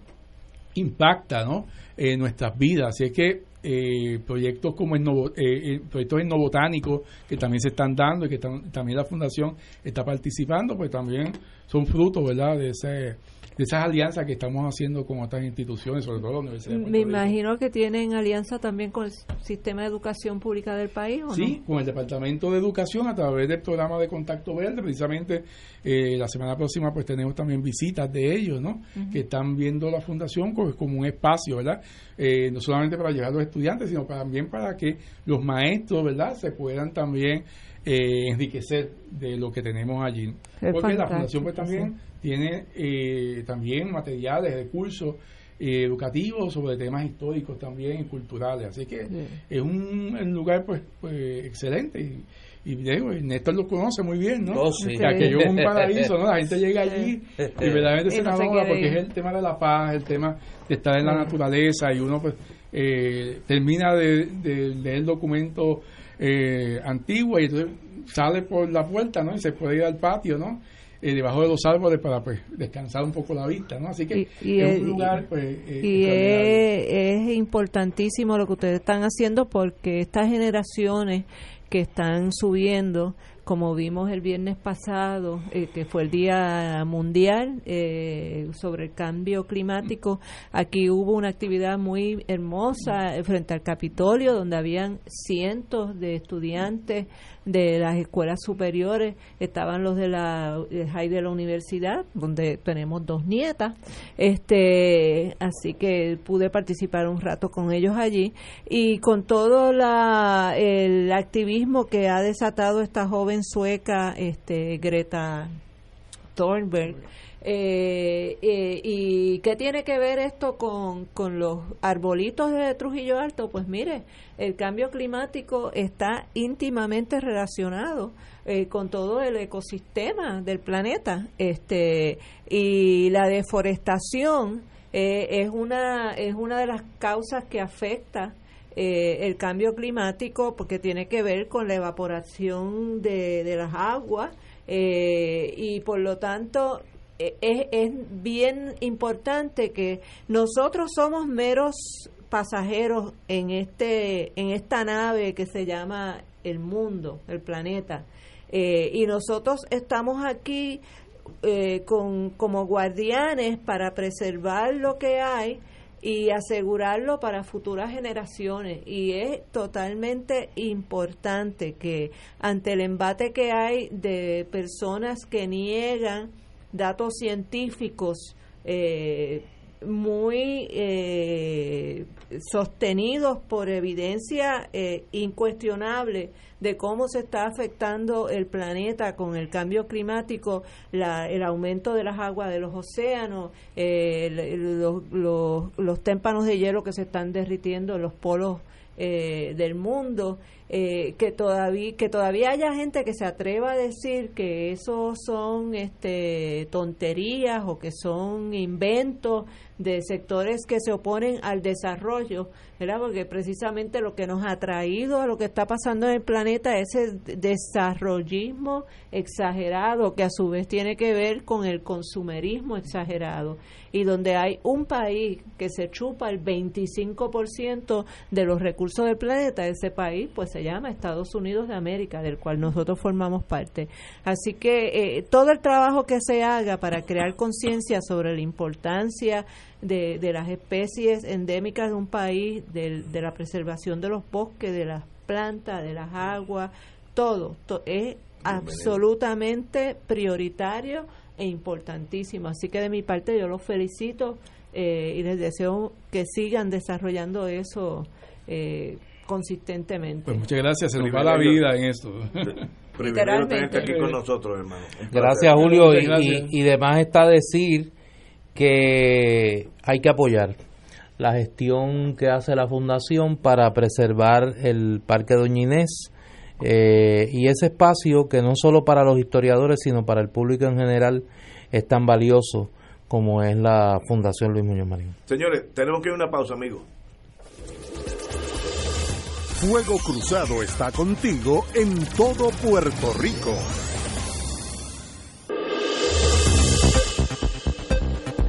impacta ¿no? en nuestras vidas. Así es que eh, proyectos como el Novo, eh, eh, proyectos etnobotánicos que también se están dando y que también la Fundación está participando, pues también son frutos ¿verdad? de ese de esas alianzas que estamos haciendo con otras instituciones, sobre todo la Universidad Me imagino que tienen alianza también con el sistema de educación pública del país, ¿o Sí, con el Departamento de Educación a través del programa de Contacto Verde. Precisamente eh, la semana próxima pues tenemos también visitas de ellos, ¿no? Que están viendo la fundación como, como un espacio, ¿verdad? Eh, no solamente para llegar a los estudiantes, sino también para que los maestros, ¿verdad? Se puedan también eh, enriquecer de lo que tenemos allí. Porque la fundación pues también tiene eh, también materiales, recursos eh, educativos sobre temas históricos también y culturales. Así que es un, lugar pues, pues excelente. Y, y digo, Néstor lo conoce muy bien, ¿no? Oh, sí. Aquello es un paraíso, ¿no? La gente llega allí y verdaderamente se enamora porque es el tema de la paz, el tema de estar en la naturaleza y uno pues eh, termina de, de leer documentos eh, antiguos y entonces sale por la puerta, ¿no? Y se puede ir al patio, ¿no? Eh, debajo de los árboles para pues descansar un poco la vista, ¿no? Así que es, un lugar pues eh, y es, es importantísimo lo que ustedes están haciendo porque estas generaciones que están subiendo como vimos el viernes pasado, eh, que fue el Día Mundial eh, sobre el Cambio Climático, aquí hubo una actividad muy hermosa frente al Capitolio, donde habían cientos de estudiantes de las escuelas superiores, estaban los de la de la universidad, donde tenemos dos nietas, este, así que pude participar un rato con ellos allí y con todo el activismo que ha desatado esta joven sueca, este, Greta Thunberg. Eh, eh, ¿Y qué tiene que ver esto con, con los arbolitos de Trujillo Alto? Pues mire, el cambio climático está íntimamente relacionado eh, con todo el ecosistema del planeta. Este, y la deforestación es, una, es una de las causas que afecta el cambio climático porque tiene que ver con la evaporación de, de las aguas y por lo tanto es, es bien importante que nosotros somos meros pasajeros en este en esta nave que se llama el mundo el planeta. Eh, y nosotros estamos aquí eh, con como guardianes para preservar lo que hay y asegurarlo para futuras generaciones. Y es totalmente importante que ante el embate que hay de personas que niegan datos científicos eh, muy eh, sostenidos por evidencia eh, incuestionable de cómo se está afectando el planeta con el cambio climático, el aumento de las aguas de los océanos, los, los, los témpanos de hielo que se están derritiendo en los polos eh, del mundo, eh, que todavía que todavía haya gente que se atreva a decir que eso son este tonterías o que son inventos de sectores que se oponen al desarrollo, ¿verdad? Porque precisamente lo que nos ha traído a lo que está pasando en el planeta es el desarrollismo exagerado, que a su vez tiene que ver con el consumerismo exagerado, y donde hay un país que se chupa el 25% de los recursos del planeta, ese país pues se llama Estados Unidos de América, del cual nosotros formamos parte. Así que eh, todo el trabajo que se haga para crear conciencia sobre la importancia de, de, las especies endémicas de un país, de, de, la preservación de los bosques, de las plantas, de las aguas, todo, es absolutamente prioritario e importantísimo. Así que de mi parte yo los felicito eh, y les deseo que sigan desarrollando eso eh, consistentemente. Pues muchas gracias, se nos va la vida en esto. Literalmente. aquí con nosotros, hermano. Gracias, Julio. Y, y, demás está decir que hay que apoyar la gestión que hace la Fundación para preservar el Parque Doña Inés eh, y ese espacio que no solo para los historiadores, sino para el público en general es tan valioso como es la Fundación Luis Muñoz Marín. Señores, tenemos que ir a una pausa, amigos. Fuego Cruzado está contigo en todo Puerto Rico.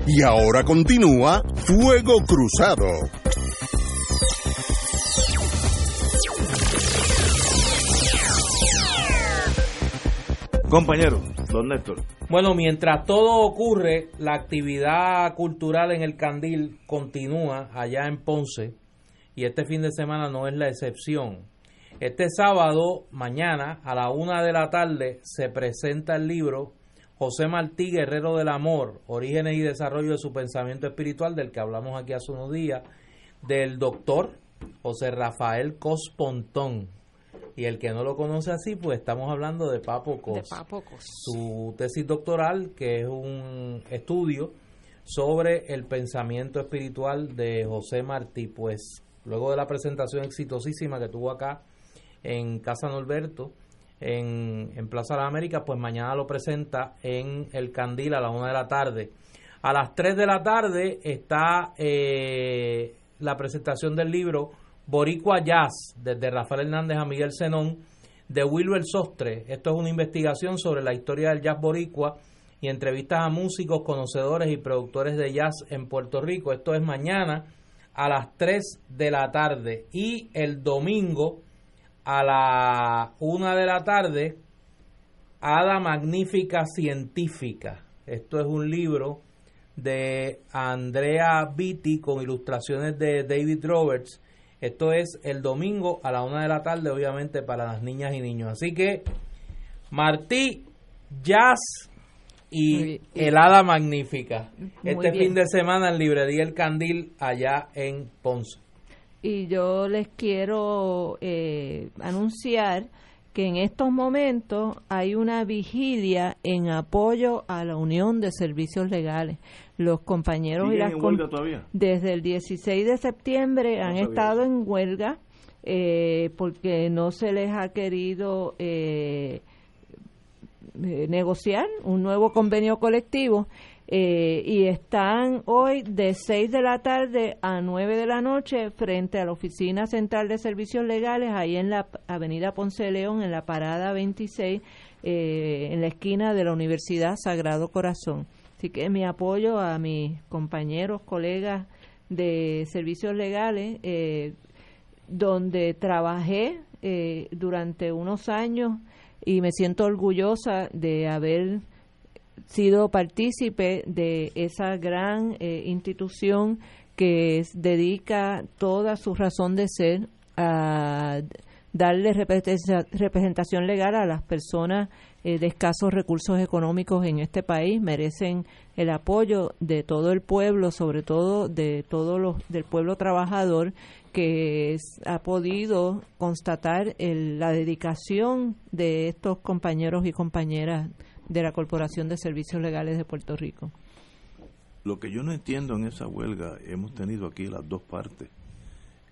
Y ahora continúa Fuego Cruzado. Compañero, don Néstor. Bueno, mientras todo ocurre, la actividad cultural en el Candil continúa allá en Ponce y este fin de semana no es la excepción. Este sábado, mañana, a la una de la tarde, se presenta el libro José Martí, Guerrero del Amor, Orígenes y Desarrollo de su Pensamiento Espiritual, del que hablamos aquí hace unos días, del doctor José Rafael Cospontón y el que no lo conoce así, pues estamos hablando de Papo Cos. Su tesis doctoral, que es un estudio sobre el pensamiento espiritual de José Martí, pues luego de la presentación exitosísima que tuvo acá en Casa Norberto, en, en Plaza de la América, pues mañana lo presenta en El Candil a las una de la tarde. A las 3 de la tarde está eh, la presentación del libro Boricua Jazz, desde Rafael Hernández a Miguel Zenón, de Wilber Sostre. Esto es una investigación sobre la historia del jazz boricua y entrevistas a músicos, conocedores y productores de jazz en Puerto Rico. Esto es mañana a las 3 de la tarde y el domingo a la 1 de la tarde, Ada Magnífica Científica. Esto es un libro de Andrea Vitti con ilustraciones de David Roberts esto es el domingo a la una de la tarde, obviamente, para las niñas y niños. Así que, Martí, Jazz y Helada Magnífica. este fin de semana en Librería El Candil, allá en Ponce. Y yo les quiero eh, anunciar que en estos momentos hay una vigilia en apoyo a la Unión de Servicios Legales. Los compañeros y las desde el 16 de septiembre han estado en huelga eh, porque no se les ha querido eh, eh, negociar un nuevo convenio colectivo eh, y están hoy de 6 de la tarde a 9 de la noche frente a la Oficina Central de Servicios Legales, ahí en la Avenida Ponce León, en la parada 26, eh, en la esquina de la Universidad Sagrado Corazón. Así que mi apoyo a mis compañeros, colegas de servicios legales, eh, donde trabajé durante unos años y me siento orgullosa de haber sido partícipe de esa gran eh, institución que dedica toda su razón de ser a darle representación legal a las personas eh, de escasos recursos económicos en este país. Merecen el apoyo de todo el pueblo, sobre todo de todos los del pueblo trabajador que ha podido constatar la dedicación de estos compañeros y compañeras de la Corporación de Servicios Legales de Puerto Rico. Lo que yo no entiendo en esa huelga, hemos tenido aquí las dos partes,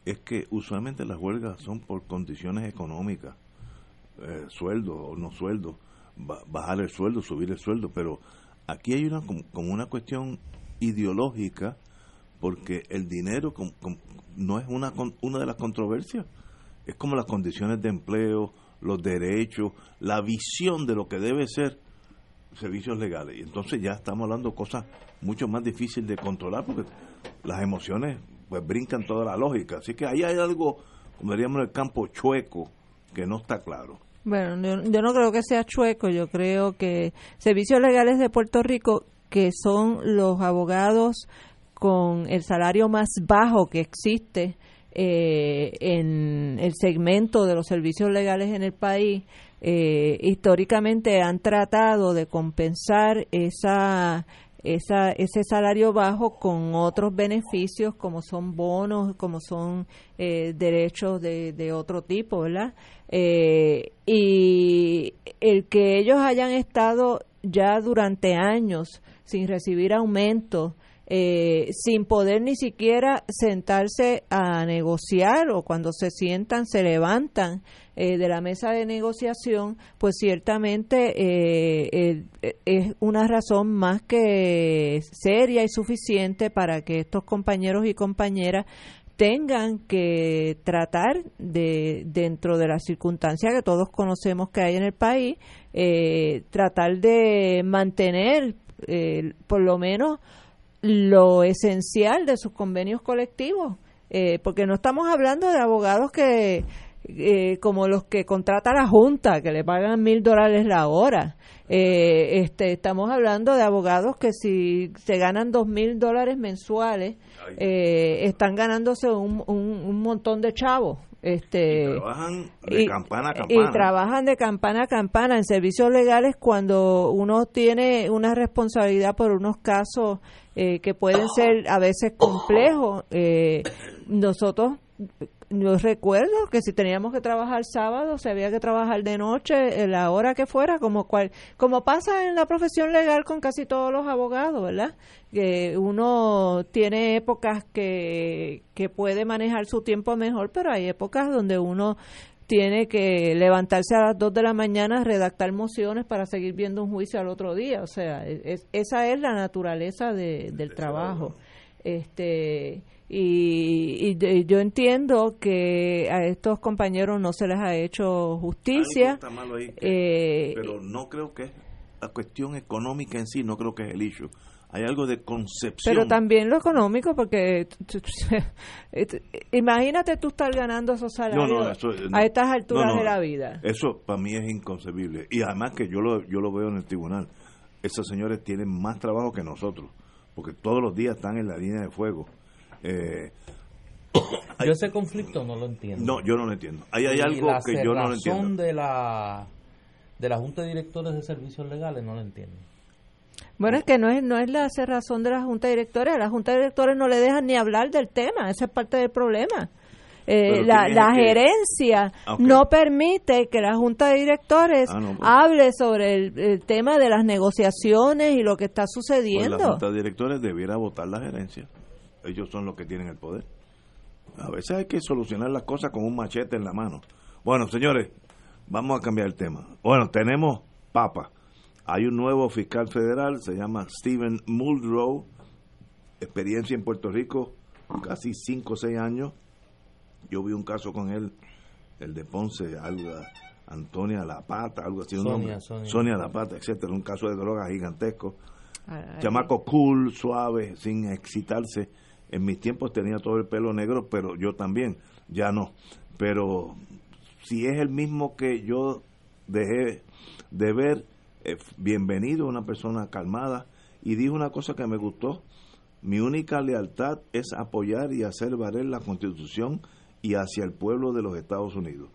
es que usualmente las huelgas son por condiciones económicas, eh, sueldo o no sueldo, bajar el sueldo, subir el sueldo, pero aquí hay una como una cuestión ideológica porque el dinero no es una una de las controversias, es como las condiciones de empleo, los derechos, la visión de lo que debe ser servicios legales. Y entonces ya estamos hablando de cosas mucho más difíciles de controlar porque las emociones pues brincan toda la lógica. Así que ahí hay algo como diríamos en el campo, chueco, que no está claro. Bueno, yo, no creo que sea chueco, yo creo que servicios legales de Puerto Rico, que son los abogados con el salario más bajo que existe eh, en el segmento de los servicios legales en el país, eh, históricamente han tratado de compensar esa esa, ese salario bajo con otros beneficios como son bonos, como son eh, derechos de, de, otro tipo, ¿verdad? Eh, y el que ellos hayan estado ya durante años sin recibir aumentos, eh, sin poder ni siquiera sentarse a negociar o cuando se sientan se levantan eh, de la mesa de negociación, pues ciertamente eh, es una razón más que seria y suficiente para que estos compañeros y compañeras tengan que tratar de dentro de las circunstancias que todos conocemos que hay en el país tratar de mantener por lo menos lo esencial de sus convenios colectivos, eh, porque no estamos hablando de abogados que eh, como los que contrata la Junta, que le pagan mil dólares la hora. Eh, este, estamos hablando de abogados que si se ganan dos mil dólares mensuales, están ganándose un, un montón de chavos. Este, y trabajan de campana a campana. Y trabajan de campana a campana en servicios legales cuando uno tiene una responsabilidad por unos casos eh, que pueden ser a veces complejos. Eh, nosotros yo recuerdo que si teníamos que trabajar sábado, se había que trabajar de noche, la hora que fuera, como cual, como pasa en la profesión legal con casi todos los abogados, ¿verdad? Que uno tiene épocas que, que puede manejar su tiempo mejor, pero hay épocas donde uno tiene que levantarse a las 2 de la mañana, redactar mociones para seguir viendo un juicio al otro día. O sea, esa es la naturaleza del trabajo. Este y, yo entiendo que a estos compañeros no se les ha hecho justicia. Eh, pero no creo que la cuestión económica en sí, no creo que es el issue. Hay algo de concepción. Pero también lo económico, porque imagínate tú estar ganando esos salarios a estas alturas de la vida. Eso para mí es inconcebible. Y además que yo lo, yo lo veo en el tribunal. Esos señores tienen más trabajo que nosotros, porque todos los días están en la línea de fuego eh, yo ese conflicto no lo entiendo. No, yo no lo entiendo. Ahí hay algo que yo no lo entiendo. de la de la Junta de Directores de Servicios Legales no lo entiendo. Bueno, es que no es, no es la razón de la Junta de Directores. A la Junta de Directores no le dejan ni hablar del tema. Esa es parte del problema. Eh, la, la gerencia ah, no permite que la Junta de Directores ah, pues. hable sobre el, tema de las negociaciones y lo que está sucediendo. Pues la Junta de Directores debiera votar la gerencia ellos son los que tienen el poder. A veces hay que solucionar las cosas con un machete en la mano. Bueno, señores, vamos a cambiar el tema. Bueno, tenemos papa. Hay un nuevo fiscal federal, se llama Steven Muldrow, experiencia en Puerto Rico, casi 5 o 6 años. Yo vi un caso con él, el de Ponce, algo, Antonia La Pata, algo así, Sonia, Sonia. Sonia La Pata, etcétera, un caso de droga gigantesco. Chamaco cool, suave, sin excitarse en mis tiempos tenía todo el pelo negro, pero yo también, ya no. Pero si es el mismo que yo dejé de ver, eh, bienvenido, una persona calmada, y dijo una cosa que me gustó, mi única lealtad es apoyar y hacer valer la constitución y hacia el pueblo de los Estados Unidos.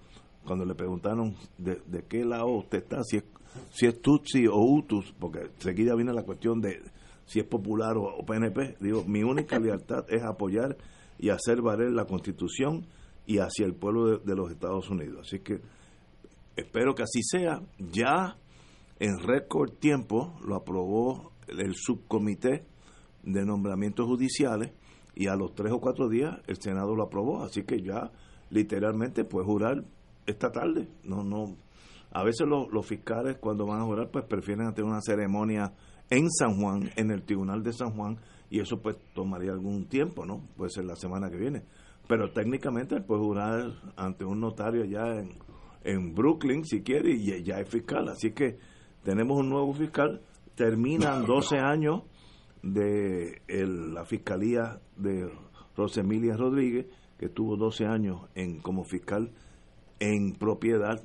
Cuando le preguntaron de, qué lado usted está, si es, si es Tutsi o Utus, porque seguida viene la cuestión de si es popular o, PNP. Digo, mi única lealtad es apoyar y hacer valer la Constitución y hacia el pueblo de, los Estados Unidos. Así que espero que así sea. Ya en récord tiempo lo aprobó el subcomité de nombramientos judiciales y a los tres o cuatro días el Senado lo aprobó. Así que ya literalmente puede jurar esta tarde. No, no. A veces los, los fiscales cuando van a jurar pues prefieren hacer una ceremonia en San Juan, en el Tribunal de San Juan, y eso pues tomaría algún tiempo, ¿no? Puede ser la semana que viene. Pero técnicamente puede jurar ante un notario ya en, en Brooklyn, si quiere, y ya es fiscal. Así que tenemos un nuevo fiscal. Terminan 12 años de la fiscalía de Rosemilia Rodríguez, que tuvo 12 años en como fiscal en propiedad,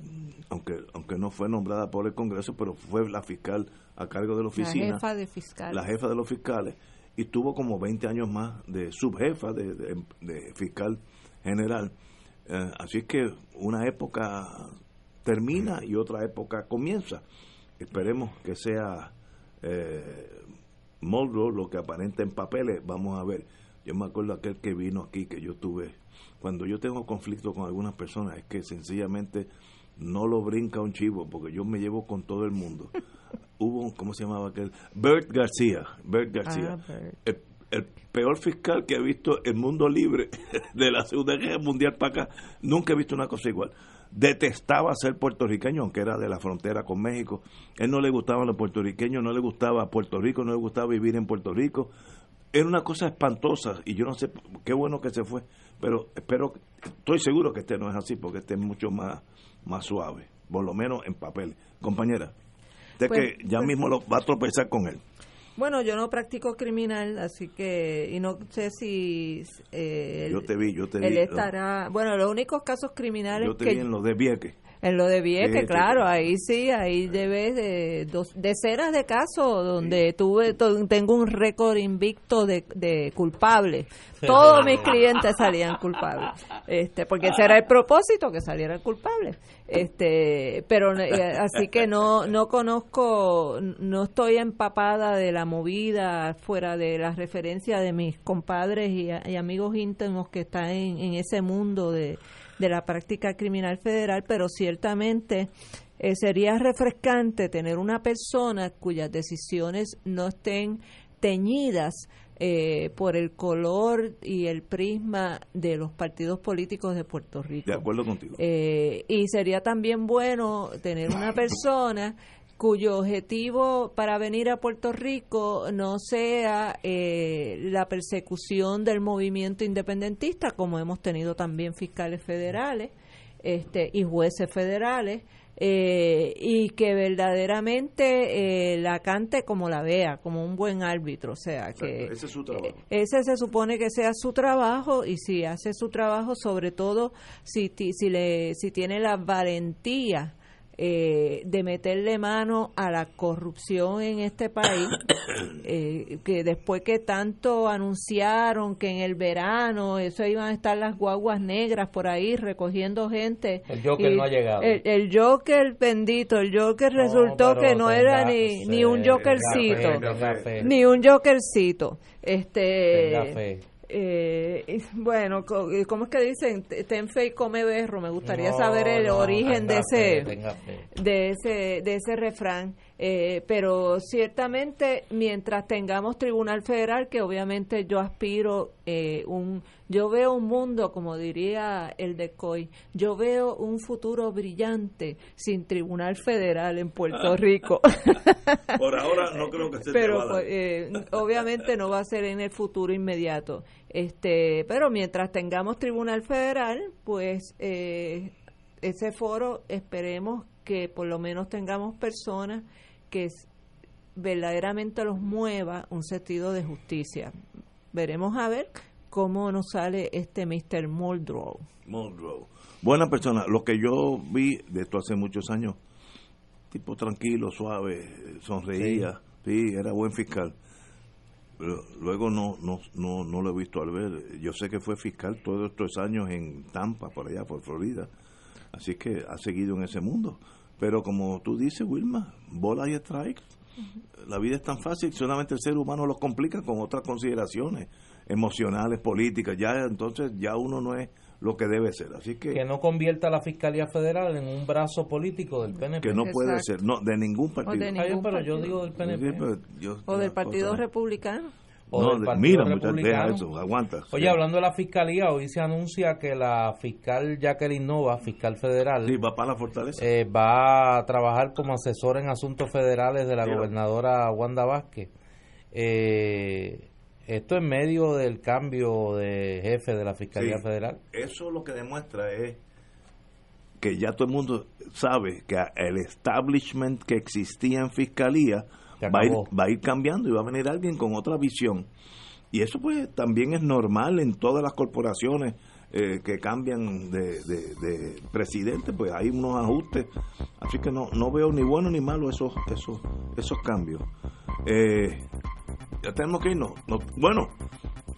aunque aunque no fue nombrada por el Congreso, pero fue la fiscal a cargo de la oficina. La jefa de fiscales. La jefa de los fiscales. Y tuvo como 20 años más de subjefa, de, de, fiscal general. Eh, así que una época termina y otra época comienza. Esperemos que sea eh, lo que aparenta en papeles. Vamos a ver. Yo me acuerdo aquel que vino aquí que yo tuve cuando yo tengo conflicto con algunas personas es que sencillamente no lo brinca un chivo porque yo me llevo con todo el mundo. Hubo, ¿cómo se llamaba aquel? Bert García. Bert García. Ah, el, peor fiscal que ha visto el mundo libre de la Segunda Guerra Mundial para acá. Nunca he visto una cosa igual. Detestaba ser puertorriqueño, aunque era de la frontera con México. Él no le gustaban los puertorriqueños, no le gustaba Puerto Rico, no le gustaba vivir en Puerto Rico. Era una cosa espantosa y yo no sé, qué bueno que se fue pero espero, estoy seguro que este no es así, porque este es mucho más, más suave, por lo menos en papel. Compañera, de pues, que ya pues, mismo lo va a tropezar con él. Bueno, yo no practico criminal, así que, y no sé si... Eh, yo te vi, yo te vi. Él estará, bueno, los únicos casos criminales yo te Vi en los de Vieques. En lo de Vieques, claro, ahí sí, ahí debes de dos, decenas de casos donde tuve tengo un récord invicto de, de culpables. Todos mis clientes salían culpables. Este, porque ese era el propósito que salieran culpables. Este, pero eh, así que no no conozco, no estoy empapada de la movida fuera de la referencia de mis compadres y, amigos íntimos que están en ese mundo de de la práctica criminal federal, pero ciertamente eh, sería refrescante tener una persona cuyas decisiones no estén teñidas eh, por el color y el prisma de los partidos políticos de Puerto Rico. De acuerdo contigo. Eh, y sería también bueno tener una persona cuyo objetivo para venir a Puerto Rico no sea eh, la persecución del movimiento independentista, como hemos tenido también fiscales federales este, y jueces federales, eh, y que verdaderamente eh, la cante como la vea, como un buen árbitro. O sea, que ese, es su trabajo. ese se supone que sea su trabajo y si hace su trabajo, sobre todo si, si, le, si tiene la valentía eh, de meterle mano a la corrupción en este país, eh, que después que tanto anunciaron que en el verano eso iban a estar las guaguas negras por ahí recogiendo gente. El Joker no ha llegado. El, Joker bendito, el Joker resultó que no era ni, ni un Jokercito, ni un Jokercito. Este, eh, bueno, ¿cómo es que dicen? Ten fe y come berro. Me gustaría saber el origen de ese, de ese, de ese refrán. Eh, pero ciertamente, mientras tengamos tribunal federal, que obviamente yo aspiro eh, un, yo veo un mundo, como diría el de COI, yo veo un futuro brillante sin tribunal federal en Puerto Rico. Por ahora no creo que se Pero pues, eh, obviamente no va a ser en el futuro inmediato. Este, pero mientras tengamos tribunal federal, pues eh, ese foro esperemos que por lo menos tengamos personas que verdaderamente los mueva un sentido de justicia. Veremos a ver cómo nos sale este Mr. Muldrow. Muldrow. Buena persona. Lo que yo vi de esto hace muchos años, tipo tranquilo, suave, sonreía, sí, era buen fiscal luego no, no, no, no lo he visto al ver. Yo sé que fue fiscal todos estos años en Tampa, por allá, por Florida. Así que ha seguido en ese mundo. Pero como tú dices, Wilma, bola y strike. La vida es tan fácil, solamente el ser humano lo complica con otras consideraciones emocionales, políticas. Ya entonces ya uno no es lo que debe ser. Así que que no convierta a la Fiscalía Federal en un brazo político del PNP. Que no puede ser, no, de ningún partido. pero yo digo del PNP. o del Partido Republicano. Partido mira, Republicano. eso, aguanta. Oye, hablando de la Fiscalía, hoy se anuncia que la fiscal Jacqueline Nova, fiscal federal, va para la fortaleza. Eh, va a trabajar como asesor en asuntos federales de la gobernadora Wanda Vázquez. Eh, esto en medio del cambio de jefe de la Fiscalía Federal. Eso lo que demuestra es que ya todo el mundo sabe que el establishment que existía en Fiscalía va a, ir, va a ir cambiando y va a venir alguien con otra visión. Y eso pues también es normal en todas las corporaciones eh, que cambian de, de, presidente, pues hay unos ajustes. Así que no, no veo ni bueno ni malo esos, esos, esos cambios. Eh, ya tenemos que irnos. bueno,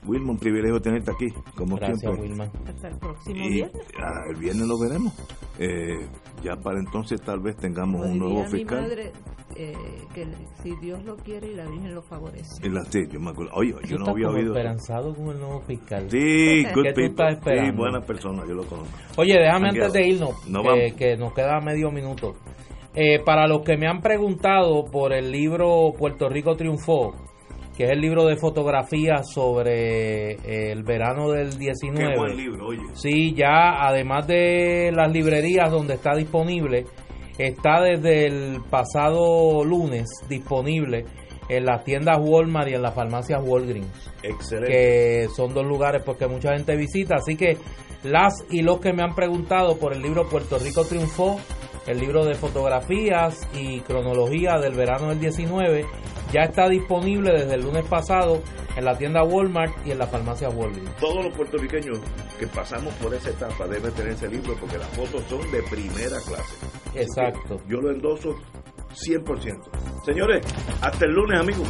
Wilma, un privilegio tenerte aquí, como Gracias, siempre. Wilma. Hasta el próximo Y viernes. ah, el viernes lo veremos. Eh, ya para entonces tal vez tengamos Como un nuevo mi fiscal. madre, eh, que si Dios lo quiere y la Virgen lo favorece. Y la- sí, yo me acuerdo. Oye, Tú yo no había como oído. esperanzado con el nuevo fiscal. Sí, good ¿Qué tú people. estás esperando? Sí, buena persona, yo lo conozco. Oye, déjame antes de irnos, No que nos queda medio minuto. Eh, para los que me han preguntado por el libro Puerto Rico Triunfó, que es el libro de fotografías sobre el verano del 19. Qué buen libro, oye. Sí, ya además de las librerías donde está disponible, está desde el pasado lunes disponible en las tiendas Walmart y en las farmacias Walgreens Excelente. que son dos lugares pues que mucha gente visita así que las y los que me han preguntado por el libro Puerto Rico triunfó el libro de fotografías y cronología del verano del 19 ya está disponible desde el lunes pasado en la tienda Walmart y en la farmacia Walgreens Todos los puertorriqueños que pasamos por esa etapa deben tener ese libro porque las fotos son de primera clase. Exacto Yo lo endoso 100%. Señores, hasta el lunes, amigos.